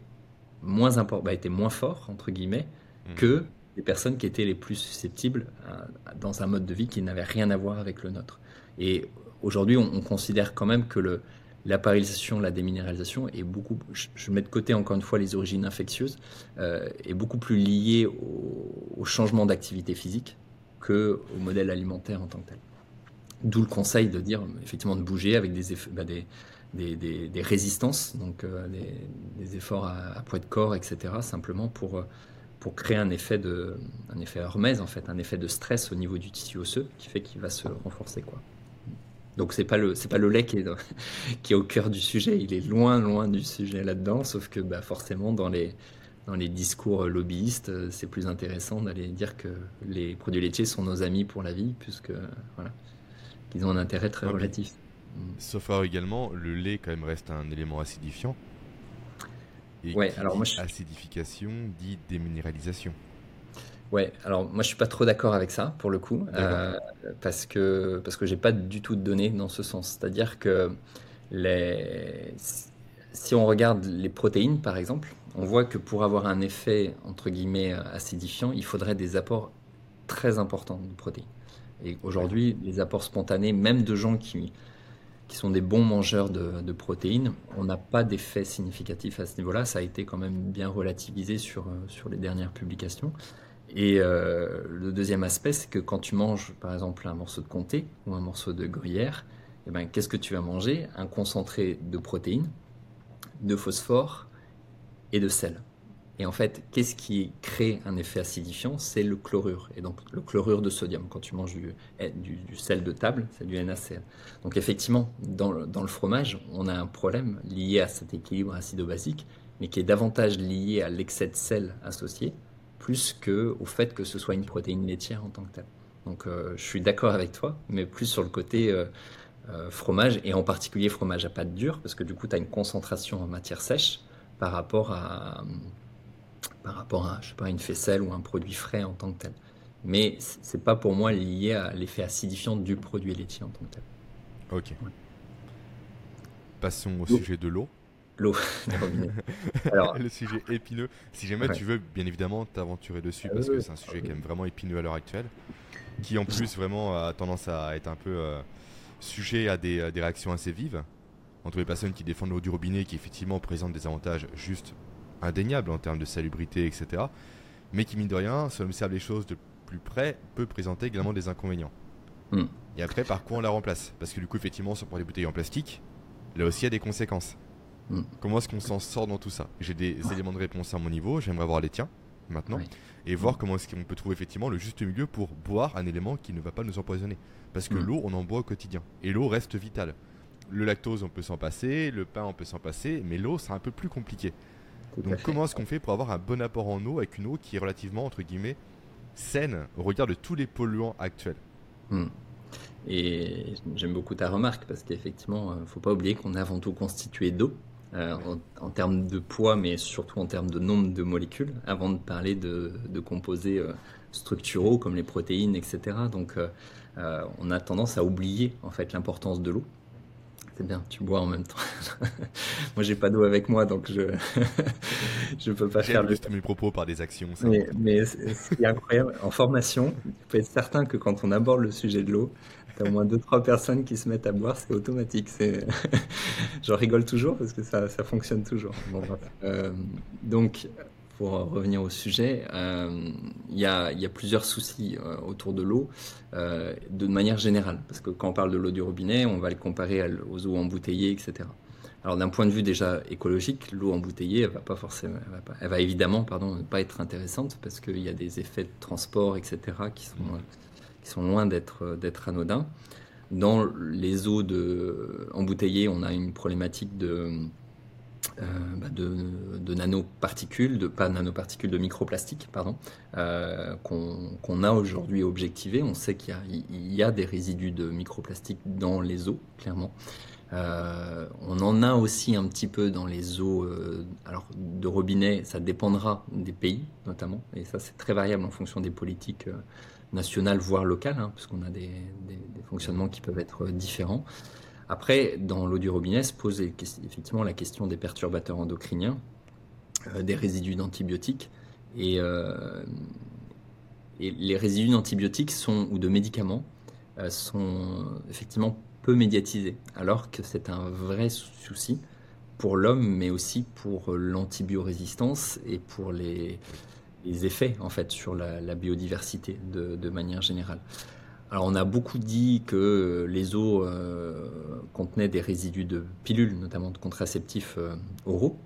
moins, important, bah, était moins fort, entre guillemets, mmh. que les personnes qui étaient les plus susceptibles dans un mode de vie qui n'avait rien à voir avec le nôtre. Et aujourd'hui, on, considère quand même que la la déminéralisation est beaucoup, je, mets de côté encore une fois les origines infectieuses, euh, est beaucoup plus liée au, changement d'activité physique que au modèle alimentaire en tant que tel. D'où le conseil de dire effectivement de bouger avec des, effets, bah, des, des, des, résistances, donc euh, des, efforts à, poids de corps, etc. Simplement pour, euh, pour créer un effet de, un effet hormèse en fait, un effet de stress au niveau du tissu osseux qui fait qu'il va se renforcer quoi. Donc c'est pas le c'est pas le lait qui est, qui est au cœur du sujet, il est loin loin du sujet là-dedans, sauf que bah, forcément dans les dans les discours lobbyistes, c'est plus intéressant d'aller dire que les produits laitiers sont nos amis pour la vie, puisque voilà, qu'ils ont un intérêt très relatif. Sauf alors également, le lait quand même reste un élément acidifiant. Et ouais, alors moi, acidification dit déminéralisation. Ouais, alors moi je suis pas trop d'accord avec ça pour le coup, euh, parce que parce que j'ai pas du tout de données dans ce sens. C'est-à-dire que les... si on regarde les protéines par exemple, on voit que pour avoir un effet entre guillemets acidifiant, il faudrait des apports très importants de protéines. Et aujourd'hui, les apports spontanés, même de gens qui qui sont des bons mangeurs de, protéines, on n'a pas d'effet significatif à ce niveau-là. Ça a été quand même bien relativisé sur, sur les dernières publications. Et euh, le deuxième aspect, c'est que quand tu manges, par exemple, un morceau de comté ou un morceau de gruyère, eh ben, qu'est-ce que tu vas manger? Un concentré de protéines, de phosphore et de sel. Et en fait, qu'est-ce qui crée un effet acidifiant? C'est le chlorure. Et donc, le chlorure de sodium. Quand tu manges du, eh, sel de table, c'est du NaCl. Donc, effectivement, dans le, dans le, fromage, on a un problème lié à cet équilibre acido-basique, mais qui est davantage lié à l'excès de sel associé, plus qu'au fait que ce soit une protéine laitière en tant que telle. Donc, euh, je suis d'accord avec toi, mais plus sur le côté euh, euh, fromage, et en particulier fromage à pâte dure, parce que du coup, tu as une concentration en matière sèche par rapport à par rapport à, je sais pas, une faisselle ou un produit frais en tant que tel. Mais c'est pas pour moi lié à l'effet acidifiant du produit laitier en tant que tel. Ok. Passons au sujet de l'eau. L'eau, Alors, le sujet épineux. Si jamais tu veux, bien évidemment, t'aventurer dessus parce que c'est un sujet qui est vraiment épineux à l'heure actuelle, qui en plus vraiment a tendance à être un peu euh, sujet à des, à des, réactions assez vives entre les personnes qui défendent l'eau du robinet, qui effectivement présentent des avantages juste indéniable en termes de salubrité, etc. Mais qui, mine de rien, si on observe les choses de plus près, peut présenter également des inconvénients. Hmm. Et après, par quoi on la remplace? Parce que du coup, effectivement, si on prend des bouteilles en plastique, là aussi, il y a des conséquences. Hmm. Comment est-ce qu'on s'en sort dans tout ça? J'ai des éléments de réponse à mon niveau, j'aimerais voir les tiens maintenant, et voir comment est-ce qu'on peut trouver effectivement le juste milieu pour boire un élément qui ne va pas nous empoisonner. Parce que hmm. l'eau, on en boit au quotidien, et l'eau reste vitale. Le lactose, on peut s'en passer, le pain, on peut s'en passer, mais l'eau, c'est un peu plus compliqué. Donc comment est-ce qu'on fait pour avoir un bon apport en eau avec une eau qui est relativement, entre guillemets, saine au regard de tous les polluants actuels? Hmm. Et j'aime beaucoup ta remarque parce qu'effectivement, il euh, ne faut pas oublier qu'on est avant tout constitué d'eau. Euh, en, termes de poids, mais surtout en termes de nombre de molécules, avant de parler de, composés euh, structuraux comme les protéines, etc. Donc, on a tendance à oublier en fait l'importance de l'eau. C'est bien, tu bois en même temps. moi, j'ai pas d'eau avec moi, donc je je peux pas faire juste mes propos par des actions. Mais, mais c'est incroyable. En formation, tu peux être certain que quand on aborde le sujet de l'eau, tu as au moins deux trois personnes qui se mettent à boire, c'est automatique. C'est, je rigole toujours parce que ça, ça fonctionne toujours. Euh, donc, pour revenir au sujet, euh, il y, a, plusieurs soucis euh, autour de l'eau euh, de manière générale. Parce que quand on parle de l'eau du robinet, on va le comparer aux eaux embouteillées, etc. Alors d'un point de vue déjà écologique, l'eau embouteillée, elle va pas forcément, elle va, évidemment, pardon, pas être intéressante parce qu'il y a des effets de transport, etc. qui sont, qui sont loin d'être d'être anodins. Dans les eaux de, embouteillées, on a une problématique de euh, bah, de, nanoparticules, de, pas nanoparticules, de microplastiques, pardon, euh, qu'on a aujourd'hui objectivé. On sait qu'il y, a des résidus de microplastiques dans les eaux, clairement. Euh, on en a aussi un petit peu dans les eaux alors de robinet, ça dépendra des pays notamment, et ça c'est très variable en fonction des politiques nationales, voire locales, hein, parce qu'on a des, fonctionnements qui peuvent être différents. Après, dans l'eau du robinet se pose effectivement la question des perturbateurs endocriniens, euh, des résidus d'antibiotiques. Euh, et, les résidus d'antibiotiques sont, ou de médicaments euh, sont effectivement peu médiatisés, alors que c'est un vrai souci pour l'homme, mais aussi pour l'antibiorésistance et pour les, effets en fait sur la, biodiversité de manière générale. Alors on a beaucoup dit que les eaux euh, contenaient des résidus de pilules, notamment de contraceptifs euh, oraux.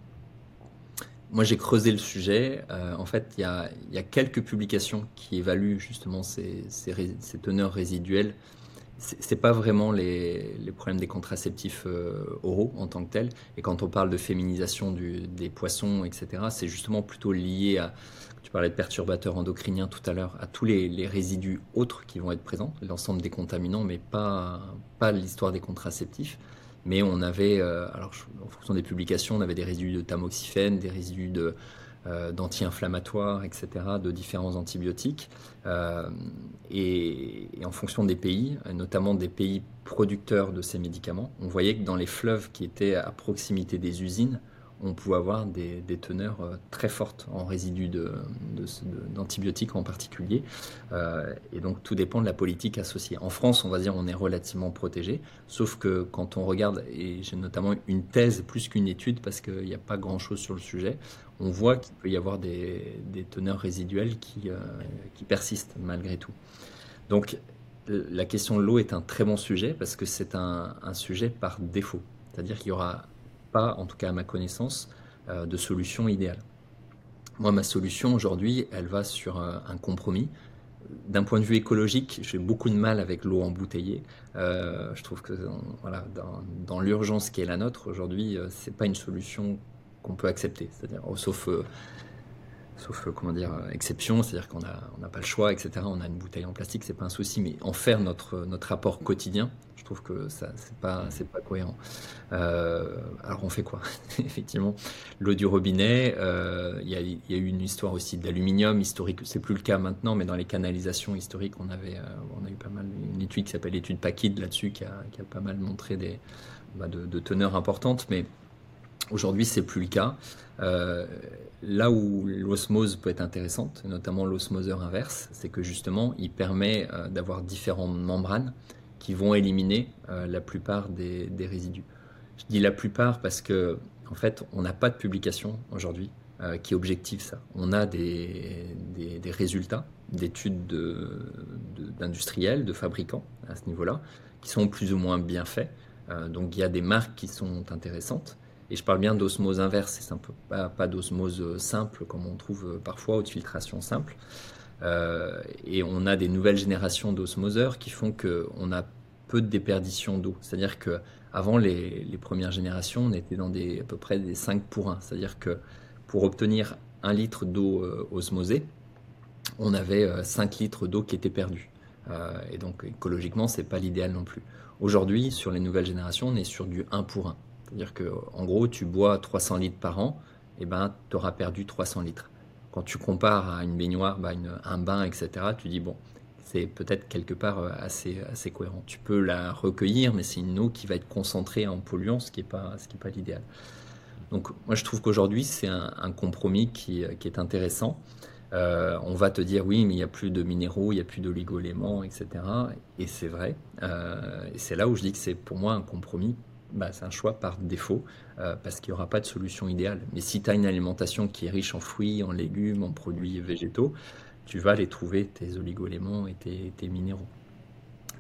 Moi j'ai creusé le sujet. Euh, en fait, il y, a, quelques publications qui évaluent justement ces, teneurs résiduelles c'est pas vraiment les, problèmes des contraceptifs oraux en tant que tels. Et quand on parle de féminisation des poissons, etc., c'est justement plutôt lié à, tu parlais de perturbateurs endocriniens tout à l'heure, à tous les, résidus autres qui vont être présents, l'ensemble des contaminants, mais pas, l'histoire des contraceptifs. Mais on avait, alors en fonction des publications, on avait des résidus de tamoxifène, des résidus euh, d'anti-inflammatoires, etc., de différents antibiotiques. Euh, et, en fonction des pays, notamment des pays producteurs de ces médicaments, on voyait que dans les fleuves qui étaient à proximité des usines, on pouvait avoir des, teneurs euh, très fortes en résidus d'antibiotiques en particulier. Euh, et donc tout dépend de la politique associée. En France, on va dire on est relativement protégé, sauf que quand on regarde, et j'ai notamment une thèse plus qu'une étude parce qu'il n'y a pas grand-chose sur le sujet, on voit qu'il peut y avoir des, teneurs résiduelles qui, euh, qui persistent malgré tout. Donc la question de l'eau est un très bon sujet parce que c'est un, un sujet par défaut. C'est-à-dire qu'il y aura pas, en tout cas à ma connaissance, euh, de solution idéale. Moi, ma solution aujourd'hui, elle va sur un, compromis. D'un point de vue écologique, j'ai beaucoup de mal avec l'eau embouteillée. Euh, je trouve que voilà, dans, l'urgence qui est la nôtre aujourd'hui, euh, c'est pas une solution qu'on peut accepter. C'est-à-dire, oh, sauf sauf comment dire exception, c'est-à-dire qu'on n'a on pas le choix, etc. On a une bouteille en plastique, c'est pas un souci, mais en faire notre notre rapport quotidien, je trouve que ça c'est pas c'est pas cohérent. Euh, alors on fait quoi? Effectivement, l'eau du robinet. Euh, il y, a, a eu une histoire aussi d'aluminium historique. C'est plus le cas maintenant, mais dans les canalisations historiques, on avait euh, on a eu pas mal une étude qui s'appelle l'étude Paquid là-dessus qui a, a, pas mal montré des bah, de, teneurs importantes, mais Aujourd'hui, c'est plus le cas. Euh, là où l'osmose peut être intéressante, notamment l'osmoseur inverse, c'est que justement, il permet euh, d'avoir différentes membranes qui vont éliminer euh, la plupart des, résidus. Je dis la plupart parce que, en fait, on n'a pas de publication aujourd'hui qui objective ça. On a des, résultats d'études d'industriels, de, fabricants à ce niveau-là, qui sont plus ou moins bien faits. donc il y a des marques qui sont intéressantes. Et je parle bien d'osmose inverse, c'est pas, d'osmose euh, simple comme on trouve euh, parfois, ou de filtration simple. Euh, et on a des nouvelles générations d'osmoseurs qui font qu'on a peu de déperdition d'eau. C'est-à-dire que avant les, premières générations, on était dans à peu près des 5 pour 1. C'est-à-dire que pour obtenir un litre d'eau osmosée, on avait 5 litres d'eau qui étaient perdus. et donc écologiquement, c'est pas l'idéal non plus. Aujourd'hui, sur les nouvelles générations, on est sur du 1 pour 1. C'est-à-dire que, en gros, tu bois 300 litres par an, et eh ben, tu auras perdu 300 litres. Quand tu compares à une baignoire, bah, un bain, etc., tu dis, bon, c'est peut-être quelque part euh, assez, assez cohérent. Tu peux la recueillir, mais c'est une eau qui va être concentrée en polluants, ce qui n'est pas, pas l'idéal. Donc moi je trouve qu'aujourd'hui c'est un, compromis qui, qui, est intéressant. Euh, on va te dire oui mais il n'y a plus de minéraux, il n'y a plus d'oligo-éléments, etc. Et c'est vrai. Euh, et c'est là où je dis que c'est pour moi un compromis bah, c'est un choix par défaut euh, parce qu'il n'y aura pas de solution idéale. Mais si tu as une alimentation qui est riche en fruits, en légumes, en produits végétaux, tu vas les trouver, tes oligoéléments et tes, minéraux.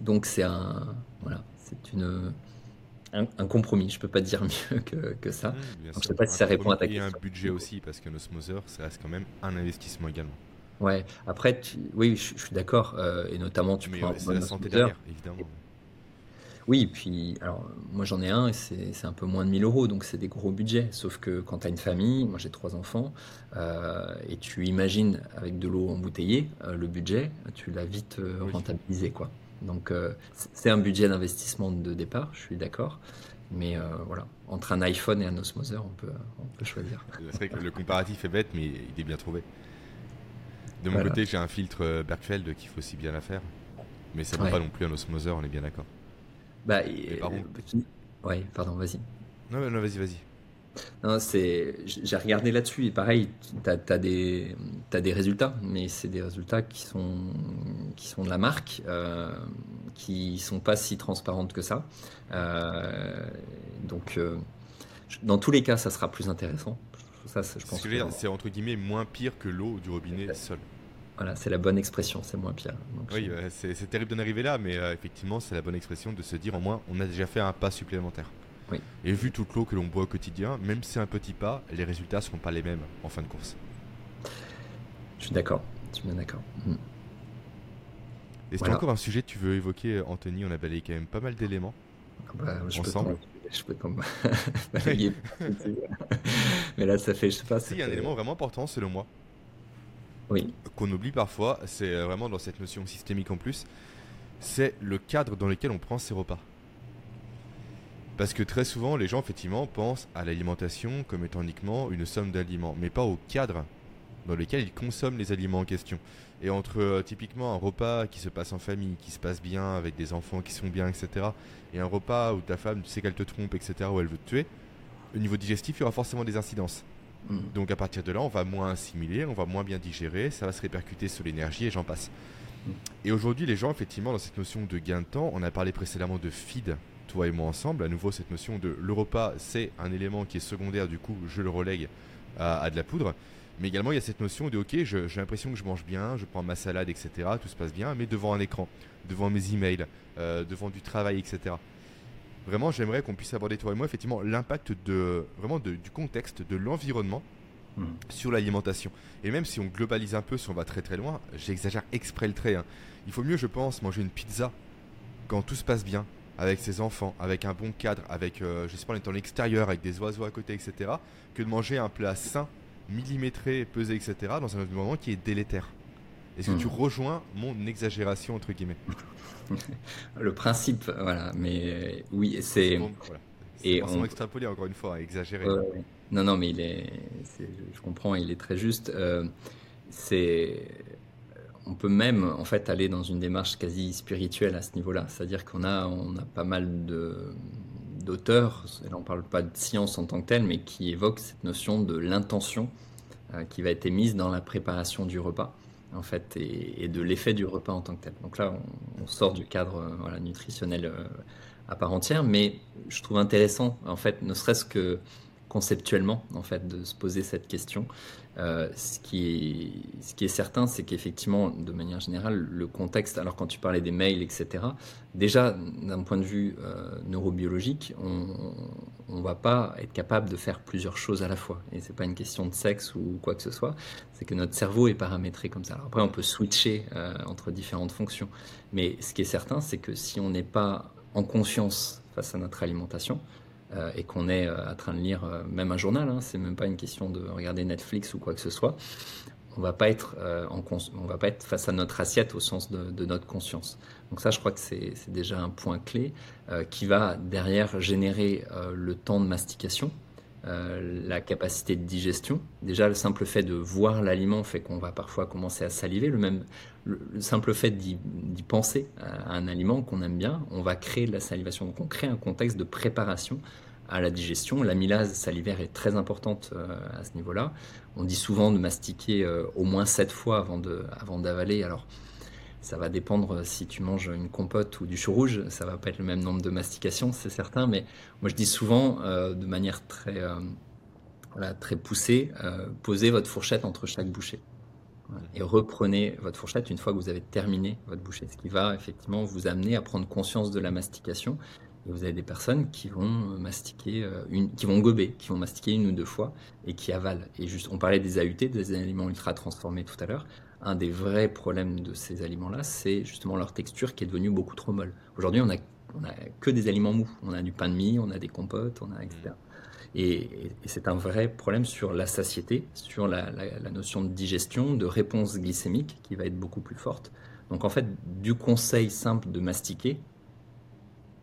Donc c'est un, voilà, c'est une, un, compromis, je ne peux pas dire mieux que, ça. je ne sais pas si ça répond à ta question. Il y a un budget aussi parce qu'un osmoseur, ça reste quand même un investissement également. Ouais, après, oui, je, suis d'accord, euh, et notamment tu prends un la santé derrière, évidemment. Oui, puis alors moi j'en ai un et c'est un peu moins de 1000 euros, donc c'est des gros budgets. Sauf que quand tu as une famille, moi j'ai trois enfants, euh, et tu imagines avec de l'eau embouteillée euh, le budget, tu l'as vite euh, rentabilisé quoi. Donc c'est un budget d'investissement de départ, je suis d'accord. Mais voilà, entre un iPhone et un osmoseur, on peut, on peut choisir. C'est vrai que le comparatif est bête, mais il est bien trouvé. De mon côté, j'ai un filtre Bergfeld qui faut aussi bien la faire. Mais ça ne vaut pas non plus un osmoseur, on est bien d'accord. Bah, euh, ouais, pardon, vas-y. Non, non, vas-y, vas-y. Non, c'est, j'ai regardé là-dessus et pareil, tu as, des, as des résultats, mais c'est des résultats qui sont, qui sont de la marque, euh, qui sont pas si transparentes que ça. Euh, donc, euh, dans tous les cas, ça sera plus intéressant. Ça, je pense. C'est entre guillemets moins pire que l'eau du robinet seul. Voilà, c'est la bonne expression, c'est moins pire. oui, c'est terrible d'en arriver là, mais euh, effectivement, c'est la bonne expression de se dire au moins, on a déjà fait un pas supplémentaire. Oui. Et vu toute l'eau que l'on boit au quotidien, même si c'est un petit pas, les résultats ne seront pas les mêmes en fin de course. Je suis d'accord, je suis bien d'accord. Hmm. Est-ce qu'il y a encore un sujet que tu veux évoquer, Anthony? On a balayé quand même pas mal d'éléments. Bah, je ensemble. Peux je peux Mais là, ça fait, je sais pas. Si, il y a un élément vraiment important, selon moi. Oui. Qu'on oublie parfois, c'est euh, vraiment dans cette notion systémique en plus, c'est le cadre dans lequel on prend ses repas. Parce que très souvent, les gens, effectivement, pensent à l'alimentation comme étant uniquement une somme d'aliments, mais pas au cadre dans lequel ils consomment les aliments en question. Et entre euh, typiquement un repas qui se passe en famille, qui se passe bien, avec des enfants qui sont bien, etc., et un repas où ta femme tu sais qu'elle te trompe, etc., où elle veut te tuer, au niveau digestif, il y aura forcément des incidences. Mm. Donc à partir de là, on va moins assimiler, on va moins bien digérer, ça va se répercuter sur l'énergie et j'en passe. Mm. Et aujourd'hui, les gens, effectivement, dans cette notion de gain de temps, on a parlé précédemment de feed, toi et moi ensemble. À nouveau, cette notion de le repas, c'est un élément qui est secondaire, du coup, je le relègue à de la poudre. Mais également, il y a cette notion de ok, j'ai l'impression que je mange bien, je prends ma salade, etc. Tout se passe bien, mais devant un écran, devant mes emails, euh, devant du travail, etc. Vraiment, j'aimerais qu'on puisse aborder toi et moi effectivement l'impact de vraiment du contexte, de l'environnement hmm. sur l'alimentation. Et même si on globalise un peu, si on va très très loin, j'exagère exprès le trait. Hein. Il faut mieux, je pense, manger une pizza quand tout se passe bien, avec ses enfants, avec un bon cadre, avec, euh, je sais pas, en étant l'extérieur, avec des oiseaux à côté, etc., que de manger un plat sain millimétré, pesé, etc., dans un environnement qui est délétère. Est-ce que tu hmm. rejoins mon exagération, entre guillemets Le principe, voilà, mais oui, c'est... Et on extrapoler encore une fois, exagérer. non, non, mais il est, je comprends, il est très juste. Euh, c'est, on peut même en fait aller dans une démarche quasi spirituelle à ce niveau-là. C'est-à-dire qu'on a, on a pas mal de, d'auteurs, là on ne parle pas de science en tant que telle, mais qui évoque cette notion de l'intention euh, qui va être émise dans la préparation du repas, en fait, et, de l'effet du repas en tant que tel. Donc là, on, sort du cadre euh, nutritionnel euh, à part entière, mais je trouve intéressant, en fait, ne serait-ce que conceptuellement, en fait, de se poser cette question. Euh, ce, qui est, certain, c'est qu'effectivement, de manière générale, le contexte, alors quand tu parlais des mails, etc., déjà, d'un point de vue euh, neurobiologique, on ne va pas être capable de faire plusieurs choses à la fois. Et ce n'est pas une question de sexe ou quoi que ce soit, c'est que notre cerveau est paramétré comme ça. Après, on peut switcher euh, entre différentes fonctions. Mais ce qui est certain, c'est que si on n'est pas en conscience face à notre alimentation, euh, et qu'on est euh, en train de lire euh, même un journal, hein, c'est même pas une question de regarder Netflix ou quoi que ce soit, on va pas être en on va pas être face à notre assiette au sens de, notre conscience. Donc ça, je crois que c'est déjà un point clé qui va derrière générer le temps de mastication, la capacité de digestion. Déjà, le simple fait de voir l'aliment fait qu'on va parfois commencer à saliver. Le même, le, simple fait d'y penser à un aliment qu'on aime bien, on va créer de la salivation. Donc on crée un contexte de préparation à la digestion. L'amylase salivaire est très importante euh, à ce niveau-là. On dit souvent de mastiquer euh, au moins 7 fois avant d'avaler. Avant Alors ça va dépendre si tu manges une compote ou du chou rouge, ça va pas être le même nombre de mastications, c'est certain, mais moi je dis souvent euh, de manière très, voilà, très poussée, posez votre fourchette entre chaque bouchée et reprenez votre fourchette une fois que vous avez terminé votre bouchée, ce qui va effectivement vous amener à prendre conscience de la mastication. Et vous avez des personnes qui vont mastiquer, euh, une, qui vont gober, qui vont mastiquer une ou deux fois et qui avalent. Et juste, on parlait des AUT, des aliments ultra transformés tout à l'heure. Un des vrais problèmes de ces aliments-là, c'est justement leur texture qui est devenue beaucoup trop molle. Aujourd'hui, on a, on a que des aliments mous. On a du pain de mie, on a des compotes, on a etc. Et, c'est un vrai problème sur la satiété, sur la, notion de digestion, de réponse glycémique qui va être beaucoup plus forte. Donc en fait, du conseil simple de mastiquer,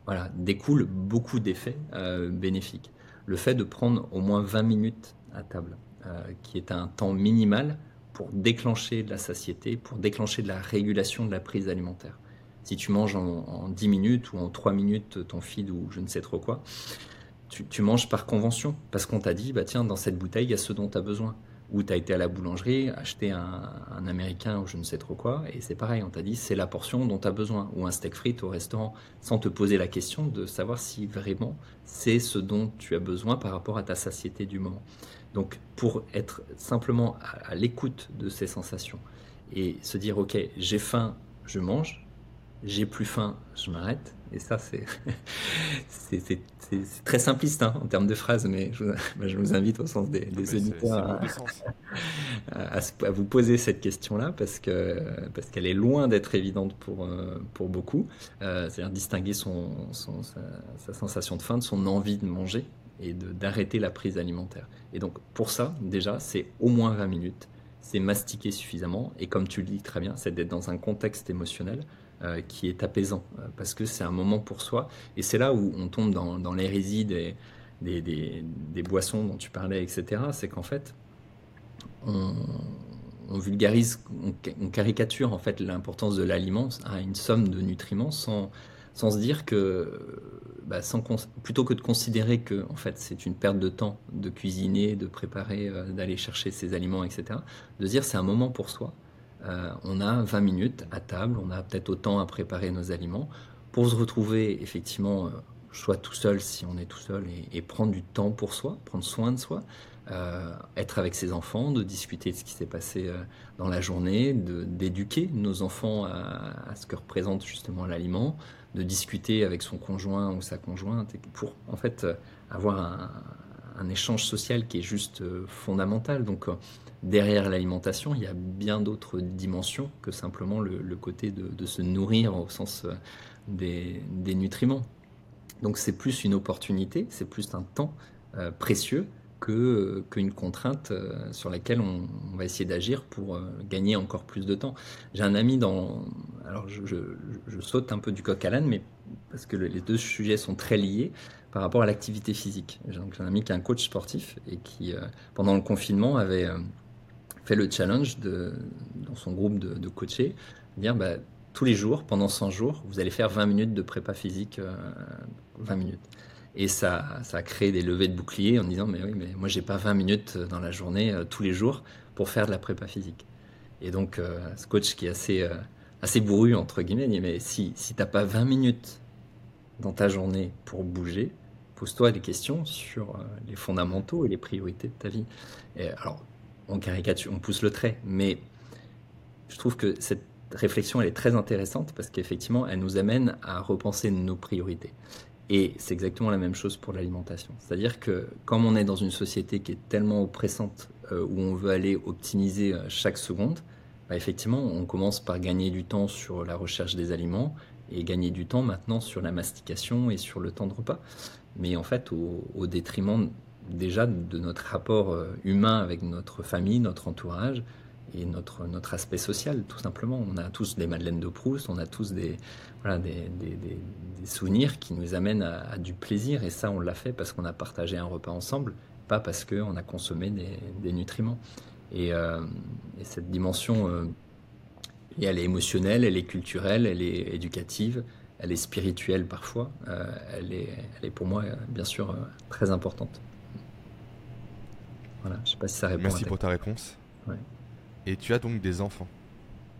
voilà, découle beaucoup d'effets euh, bénéfiques. Le fait de prendre au moins 20 minutes à table, euh, qui est un temps minimal pour déclencher de la satiété, pour déclencher de la régulation de la prise alimentaire. Si tu manges en, en 10 minutes ou en 3 minutes ton feed ou je ne sais trop quoi, tu, manges par convention, parce qu'on t'a dit, bah tiens, dans cette bouteille, il y a ce dont tu as besoin. Ou tu as été à la boulangerie, acheté un, américain ou je ne sais trop quoi, et c'est pareil, on t'a dit, c'est la portion dont tu as besoin. Ou un steak frites au restaurant, sans te poser la question de savoir si vraiment c'est ce dont tu as besoin par rapport à ta satiété du moment. Donc, pour être simplement à l'écoute de ces sensations et se dire, ok, j'ai faim, je mange, j'ai plus faim, je m'arrête. Et ça, c'est très simpliste hein, en termes de phrases, mais je, je, vous invite au sens des, des auditeurs à, vous poser cette question-là parce que parce qu'elle est loin d'être évidente pour pour beaucoup. C'est-à-dire distinguer son, sa, sensation de faim de son envie de manger et d'arrêter la prise alimentaire. Et donc pour ça, déjà, c'est au moins 20 minutes, c'est mastiquer suffisamment, et comme tu le dis très bien, c'est d'être dans un contexte émotionnel euh, qui est apaisant, euh, parce que c'est un moment pour soi, et c'est là où on tombe dans, dans l'hérésie des, des, des, boissons dont tu parlais, etc. C'est qu'en fait, on, on vulgarise, on, caricature en fait l'importance de l'aliment à une somme de nutriments sans, sans se dire que bah, plutôt que de considérer que en fait c'est une perte de temps de cuisiner, de préparer, euh, d'aller chercher ses aliments, etc. De dire c'est un moment pour soi. Euh, on a 20 minutes à table, on a peut-être autant à préparer nos aliments pour se retrouver effectivement, euh, soit tout seul si on est tout seul et, prendre du temps pour soi, prendre soin de soi, être avec ses enfants, de discuter de ce qui s'est passé dans la journée, d'éduquer nos enfants à, ce que représente justement l'aliment, de discuter avec son conjoint ou sa conjointe pour en fait euh, avoir un, échange social qui est juste euh, fondamental. Donc euh, derrière l'alimentation, il y a bien d'autres dimensions que simplement le, côté de, se nourrir au sens des, nutriments. Donc c'est plus une opportunité, c'est plus un temps précieux que qu'une contrainte sur laquelle on, va essayer d'agir pour gagner encore plus de temps. J'ai un ami dans alors je, saute un peu du coq à l'âne, mais parce que les deux sujets sont très liés par rapport à l'activité physique. J'ai un ami qui est un coach sportif et qui, euh, pendant le confinement, avait euh, fait le challenge de, dans son groupe de, de dire bah, tous les jours, pendant 100 jours, vous allez faire 20 minutes de prépa physique, 20 euh, minutes. Et ça, ça a créé des levées de boucliers en disant mais oui, mais moi j'ai pas 20 minutes dans la journée tous les jours pour faire de la prépa physique. Et donc ce coach qui est assez assez bourru, entre guillemets, mais si, si tu n'as pas 20 minutes dans ta journée pour bouger, pose-toi des questions sur euh, les fondamentaux et les priorités de ta vie. Alors, on caricature, on pousse le trait, mais je trouve que cette réflexion, elle est très intéressante parce qu'effectivement, elle nous amène à repenser nos priorités. Et c'est exactement la même chose pour l'alimentation. C'est-à-dire que comme on est dans une société qui est tellement oppressante, euh, où on veut aller optimiser euh, chaque seconde, bah, effectivement, on commence par gagner du temps sur la recherche des aliments et gagner du temps maintenant sur la mastication et sur le temps de repas. Mais en fait, au, détriment déjà de notre rapport euh, humain avec notre famille, notre entourage et notre, notre aspect social, tout simplement. On a tous des Madeleines de Proust, on a tous des, voilà, des, des, des, souvenirs qui nous amènent à, du plaisir. Et ça, on l'a fait parce qu'on a partagé un repas ensemble, pas parce qu'on a consommé des, nutriments. Euh, et, cette dimension, euh, elle est émotionnelle, elle est culturelle, elle est éducative, elle est spirituelle parfois. Euh, elle, est, elle est pour moi, bien sûr, très importante. Voilà, je sais pas si ça répond. Merci pour ta réponse. Et tu as donc des enfants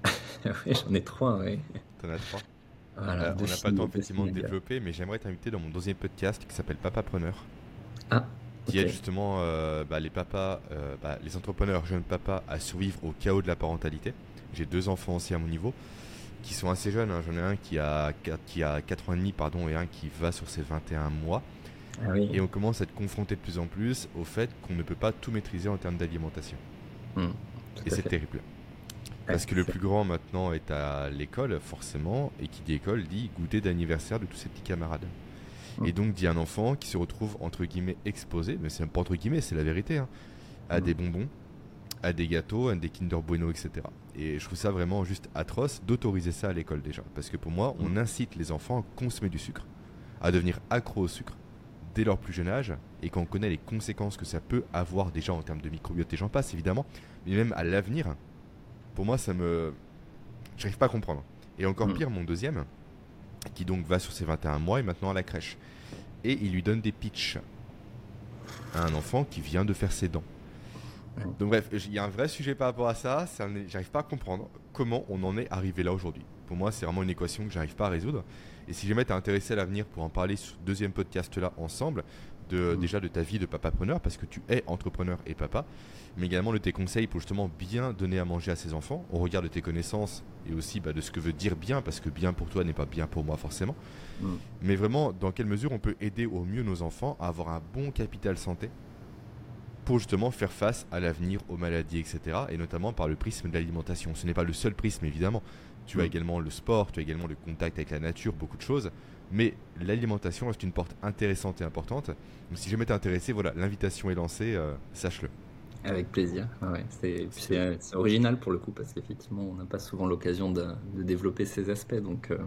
Oui, j'en ai trois, oui. en as trois voilà, On n'a pas le temps effectivement de développer, mais j'aimerais t'inviter dans mon deuxième podcast qui s'appelle Papa Preneur. Ah, qui est justement euh, bah, les papas, euh, bah, les entrepreneurs jeunes papas à survivre au chaos de la parentalité. J'ai deux enfants aussi à mon niveau qui sont assez jeunes. Hein. J'en ai un qui a, qui a 4 ans et demi pardon, et un qui va sur ses 21 mois. Ah et on commence à être confronté de plus en plus au fait qu'on ne peut pas tout maîtriser en termes d'alimentation. Hmm, et c'est terrible. Parce que le plus grand maintenant est à l'école, forcément, et qui dit école dit goûter d'anniversaire de tous ses petits camarades. Et donc, dit un enfant qui se retrouve entre guillemets exposé, mais c'est pas entre guillemets, c'est la vérité, hein, à des bonbons, à des gâteaux, à des Kinder Bueno, etc. Et je trouve ça vraiment juste atroce d'autoriser ça à l'école déjà. Parce que pour moi, on incite les enfants à consommer du sucre, à devenir accro au sucre dès leur plus jeune âge, et quand on connaît les conséquences que ça peut avoir déjà en termes de microbiote et j'en passe évidemment, mais même à l'avenir, pour moi ça me... J'arrive pas à comprendre. Et encore mm. pire, mon deuxième, qui donc va sur ses 21 mois et maintenant à la crèche. Et il lui donne des pitchs à un enfant qui vient de faire ses dents. Donc bref, il y a un vrai sujet par rapport à ça, j'arrive pas à comprendre comment on en est arrivé là aujourd'hui. Pour moi, c'est vraiment une équation que j'arrive pas à résoudre. Et si jamais tu es intéressé à l'avenir pour en parler sur ce deuxième podcast là ensemble, de, mm. déjà de ta vie de papa-preneur, parce que tu es entrepreneur et papa, mais également de tes conseils pour justement bien donner à manger à ses enfants, au regard de tes connaissances et aussi bah, de ce que veut dire bien, parce que bien pour toi n'est pas bien pour moi forcément. Mm. Mais vraiment, dans quelle mesure on peut aider au mieux nos enfants à avoir un bon capital santé pour justement faire face à l'avenir, aux maladies, etc. Et notamment par le prisme de l'alimentation. Ce n'est pas le seul prisme, évidemment. Tu as mm. également le sport, tu as également le contact avec la nature, beaucoup de choses. Mais l'alimentation reste une porte intéressante et importante. Donc si jamais t'es intéressé, voilà, l'invitation est lancée, euh, sache-le. Avec plaisir. c'est original pour le coup parce qu'effectivement, on n'a pas souvent l'occasion de, développer ces aspects. Donc, euh,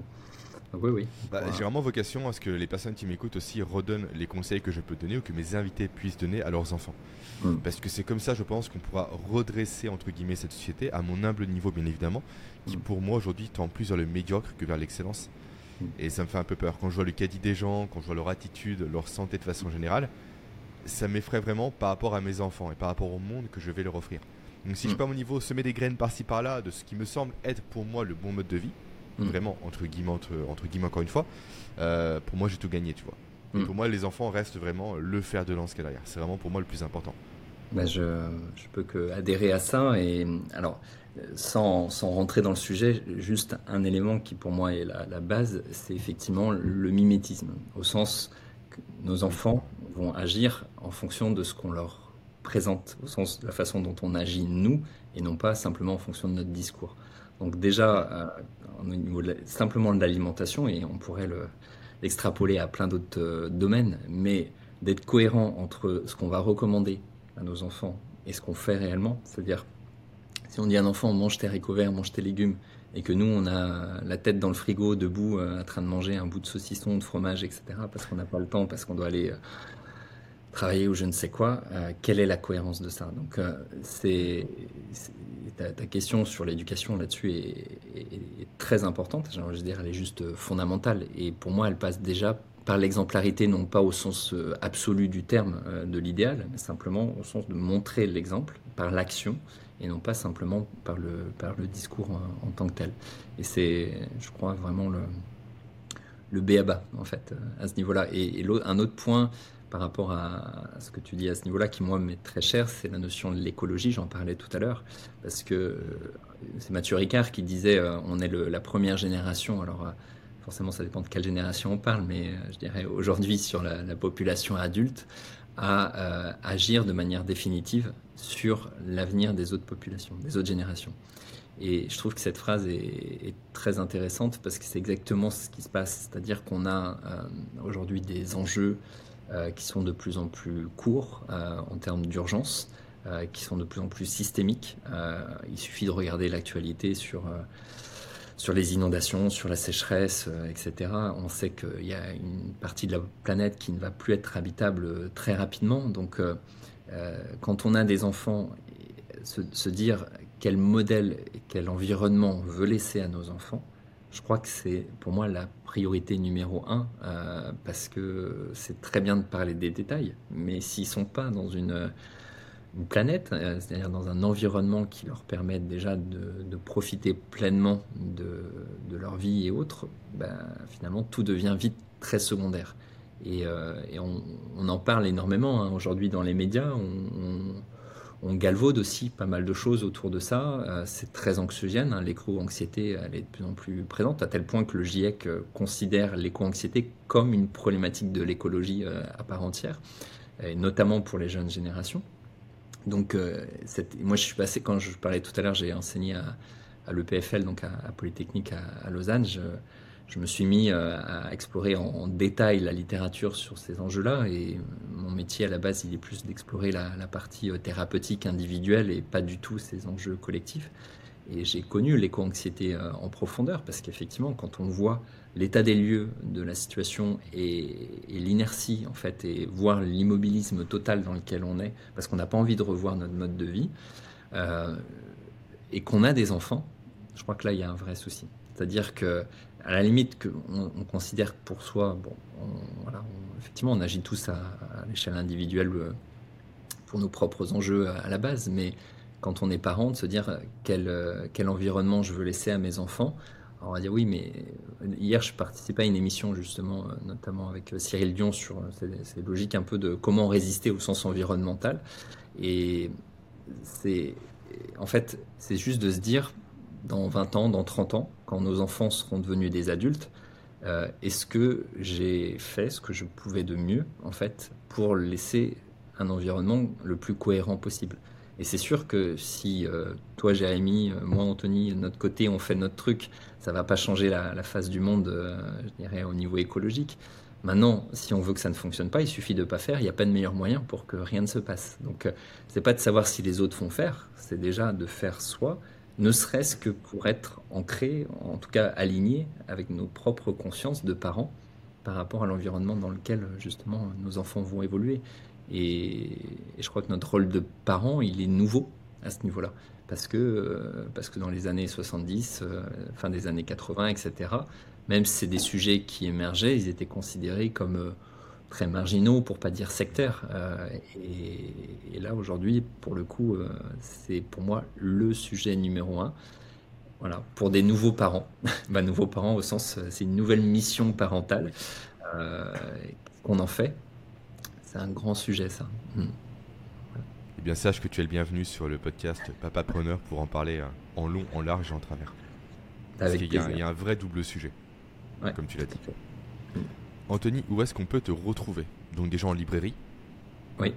oui, oui. Bah, j'ai vraiment vocation à ce que les personnes qui m'écoutent aussi redonnent les conseils que je peux donner ou que mes invités puissent donner à leurs enfants. Hmm. Parce que c'est comme ça, je pense, qu'on pourra redresser, entre guillemets, cette société, à mon humble niveau, bien évidemment, qui hmm. pour moi aujourd'hui tend plus vers le médiocre que vers l'excellence. Hmm. Et ça me fait un peu peur. Quand je vois le caddie des gens, quand je vois leur attitude, leur santé de façon générale, ça m'effraie vraiment par rapport à mes enfants et par rapport au monde que je vais leur offrir. Donc si je peux à mon niveau semer des graines par-ci par-là de ce qui me semble être pour moi le bon mode de vie, Mm. Vraiment, entre guillemets, entre, guillemets, encore une fois. Euh, pour moi, j'ai tout gagné, tu vois. Mm. pour moi, les enfants restent vraiment le fer de lance qu'il y a derrière. C'est vraiment pour moi le plus important. Bah, je, je peux que adhérer à ça. Et alors, sans, sans, rentrer dans le sujet, juste un élément qui pour moi est la, la base, c'est effectivement le mimétisme. Au sens que nos enfants vont agir en fonction de ce qu'on leur présente, au sens de la façon dont on agit nous, et non pas simplement en fonction de notre discours. Donc déjà, euh, au simplement de l'alimentation, et on pourrait l'extrapoler à plein d'autres euh, domaines, mais d'être cohérent entre ce qu'on va recommander à nos enfants et ce qu'on fait réellement, c'est-à-dire si on dit à un enfant mange tes haricots verts, mange tes légumes, et que nous on a la tête dans le frigo debout euh, en train de manger un bout de saucisson, de fromage, etc., parce qu'on n'a pas le temps, parce qu'on doit aller travailler ou je ne sais quoi, quelle est la cohérence de ça? Donc c'est ta, question sur l'éducation là-dessus est, très importante. J'ai envie de dire, elle est juste fondamentale. Et pour moi, elle passe déjà par l'exemplarité, non pas au sens euh, absolu du terme euh, de l'idéal, mais simplement au sens de montrer l'exemple par l'action et non pas simplement par le, par le discours en, tant que tel. Et c'est, je crois, vraiment le, le B à bas, en fait, à ce niveau-là. Et un autre point par rapport à, ce que tu dis à ce niveau-là, qui moi m'est très cher, c'est la notion de l'écologie, j'en parlais tout à l'heure, parce que euh, c'est Mathieu Ricard qui disait euh, on est la première génération, alors euh, forcément ça dépend de quelle génération on parle, mais je dirais aujourd'hui sur la, population adulte, à agir de manière définitive sur l'avenir des autres populations, des autres générations. Et je trouve que cette phrase est, très intéressante parce que c'est exactement ce qui se passe, c'est-à-dire qu'on a aujourd'hui des enjeux qui sont de plus en plus courts euh, en termes d'urgence, euh, qui sont de plus en plus systémiques. il suffit de regarder l'actualité sur sur les inondations, sur la sécheresse, etc. On sait qu'il y a une partie de la planète qui ne va plus être habitable très rapidement. Donc, quand on a des enfants, se, se, dire quel modèle et quel environnement on veut laisser à nos enfants, je crois que c'est pour moi la priorité numéro un, euh, parce que c'est très bien de parler des détails, mais s'ils sont pas dans une, planète, euh, c'est-à-dire dans un environnement qui leur permette déjà de, profiter pleinement de, leur vie et autres, ben, finalement tout devient vite très secondaire. Et, euh, on, en parle énormément hein. aujourd'hui dans les médias. Galvaude aussi pas mal de choses autour de ça. Euh, c'est très anxiogène. Hein. L'éco-anxiété, elle est de plus en plus présente, à tel point que le GIEC euh, considère l'éco-anxiété comme une problématique de l'écologie euh, à part entière, et notamment pour les jeunes générations. Donc, moi, je suis passé, quand je parlais tout à l'heure, j'ai enseigné à, l'EPFL, donc à, Polytechnique à, Lausanne me suis mis euh, à explorer en, détail la littérature sur ces enjeux-là. Et mon métier à la base, il est plus d'explorer la, partie euh, thérapeutique individuelle et pas du tout ces enjeux collectifs. Et j'ai connu l'éco-anxiété euh, en profondeur parce qu'effectivement, quand on voit l'état des lieux de la situation et, l'inertie, en fait, et voir l'immobilisme total dans lequel on est, parce qu'on n'a pas envie de revoir notre mode de vie, et qu'on a des enfants, je crois que là, il y a un vrai souci. C'est-à-dire que à la limite qu'on on considère pour soi, bon, effectivement, on agit tous à, l'échelle individuelle euh, pour nos propres enjeux à, la base, mais quand on est parent, de se dire quel, euh, quel environnement je veux laisser à mes enfants, on va dire oui, mais hier je participais à une émission justement, euh, notamment avec Cyril Dion sur ces, logiques un peu de comment résister au sens environnemental. Et c'est en fait, c'est juste de se dire dans 20 ans, dans 30 ans, quand nos enfants seront devenus des adultes, euh, est-ce que j'ai fait ce que je pouvais de mieux, en fait, pour laisser un environnement le plus cohérent possible? Et c'est sûr que si euh, toi, Jérémy, euh, moi, Anthony, de notre côté, on fait notre truc, ça va pas changer la, face du monde, je dirais, au niveau écologique. Maintenant, si on veut que ça ne fonctionne pas, il suffit de pas faire. Il n'y a pas de meilleur moyen pour que rien ne se passe. Donc, c'est pas de savoir si les autres font faire, c'est déjà de faire soi, ne serait-ce que pour être ancré, en tout cas aligné avec nos propres consciences de parents par rapport à l'environnement dans lequel justement nos enfants vont évoluer. Et, je crois que notre rôle de parent, il est nouveau à ce niveau-là. Parce que, euh, parce que dans les années 70, euh, fin des années 80, etc., même si c'est des sujets qui émergeaient, ils étaient considérés comme euh, très marginaux, pour pas dire sectaires. Et, là, aujourd'hui, pour le coup, c'est pour moi le sujet numéro un. Voilà, pour des nouveaux parents. bah, nouveaux parents au sens, c'est une nouvelle mission parentale qu'on en fait c'est un grand sujet, ça. Mm. Eh bien, sache que tu es le bienvenu sur le podcast Papa Preneur pour en parler euh, en long, en large et en travers. Parce qu'il y, a un vrai double sujet, comme tu l'as dit. Mm. Anthony, où est-ce qu'on peut te retrouver? Donc déjà en librairie? Oui,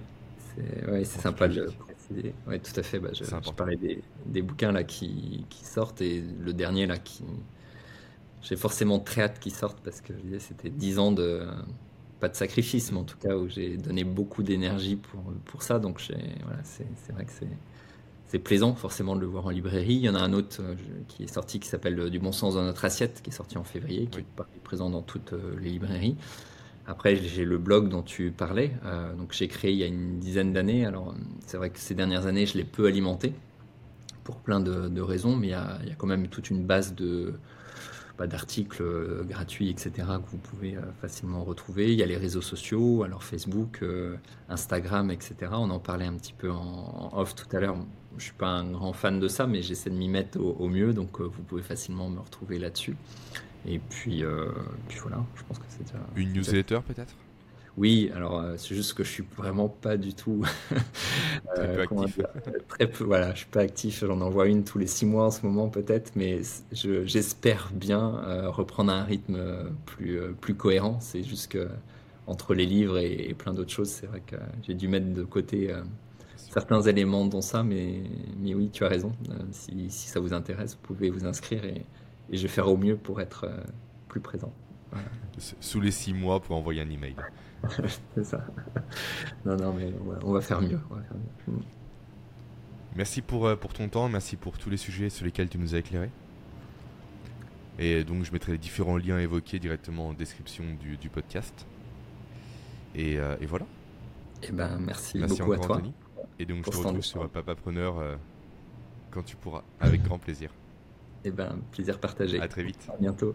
c'est sympa de préciser. Oui, tout à fait. Bah, je, je, parlais des, des, bouquins là qui, qui, sortent et le dernier là qui... J'ai forcément très hâte qu'il sorte parce que c'était 10 ans de pas de sacrifice, mais en tout cas où j'ai donné beaucoup d'énergie pour, pour ça. Donc voilà, c'est vrai que c'est plaisant forcément de le voir en librairie. Il y en a un autre euh, qui est sorti qui s'appelle euh, Du bon sens dans notre assiette, qui est sorti en février, qui est présent dans toutes euh, les librairies. Après, j'ai le blog dont tu parlais, donc j'ai créé il y a une dizaine d'années. Alors, c'est vrai que ces dernières années, je l'ai peu alimenté pour plein de, de raisons, mais il y, a, il y, a, quand même toute une base de, d'articles euh, gratuits, etc., que vous pouvez euh, facilement retrouver. Il y a les réseaux sociaux, alors Facebook, euh, Instagram, etc. On en parlait un petit peu en, off tout à l'heure. Je suis pas un grand fan de ça, mais j'essaie de m'y mettre au, mieux, donc vous pouvez facilement me retrouver là-dessus. Et puis, puis voilà, je pense que c'est Une newsletter peut-être? Oui, alors euh, c'est juste que je suis vraiment pas du tout très peu euh, actif. très peu, voilà, je suis pas actif. J'en envoie une tous les six mois en ce moment peut-être, mais j'espère bien euh, reprendre un rythme plus plus cohérent. C'est juste que entre les livres et, plein d'autres choses, c'est vrai que j'ai dû mettre de côté certains éléments dont ça, mais mais oui, tu as raison. Si, si, ça vous intéresse, vous pouvez vous inscrire et, et je vais faire au mieux pour être plus présent. Sous les six mois pour envoyer un email. c'est ça. Non, non, mais on va, faire mieux. Mm. Merci pour, euh, pour ton temps, merci pour tous les sujets sur lesquels tu nous as éclairé. Et donc je mettrai les différents liens évoqués directement en description du, podcast. Et, euh, et, voilà. Eh ben merci, beaucoup à toi. Anthony. Et donc je te retrouve sur Papa Preneur euh, quand tu pourras, avec grand plaisir. Et eh ben plaisir partagé. À très vite. À bientôt.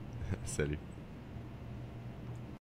Salut.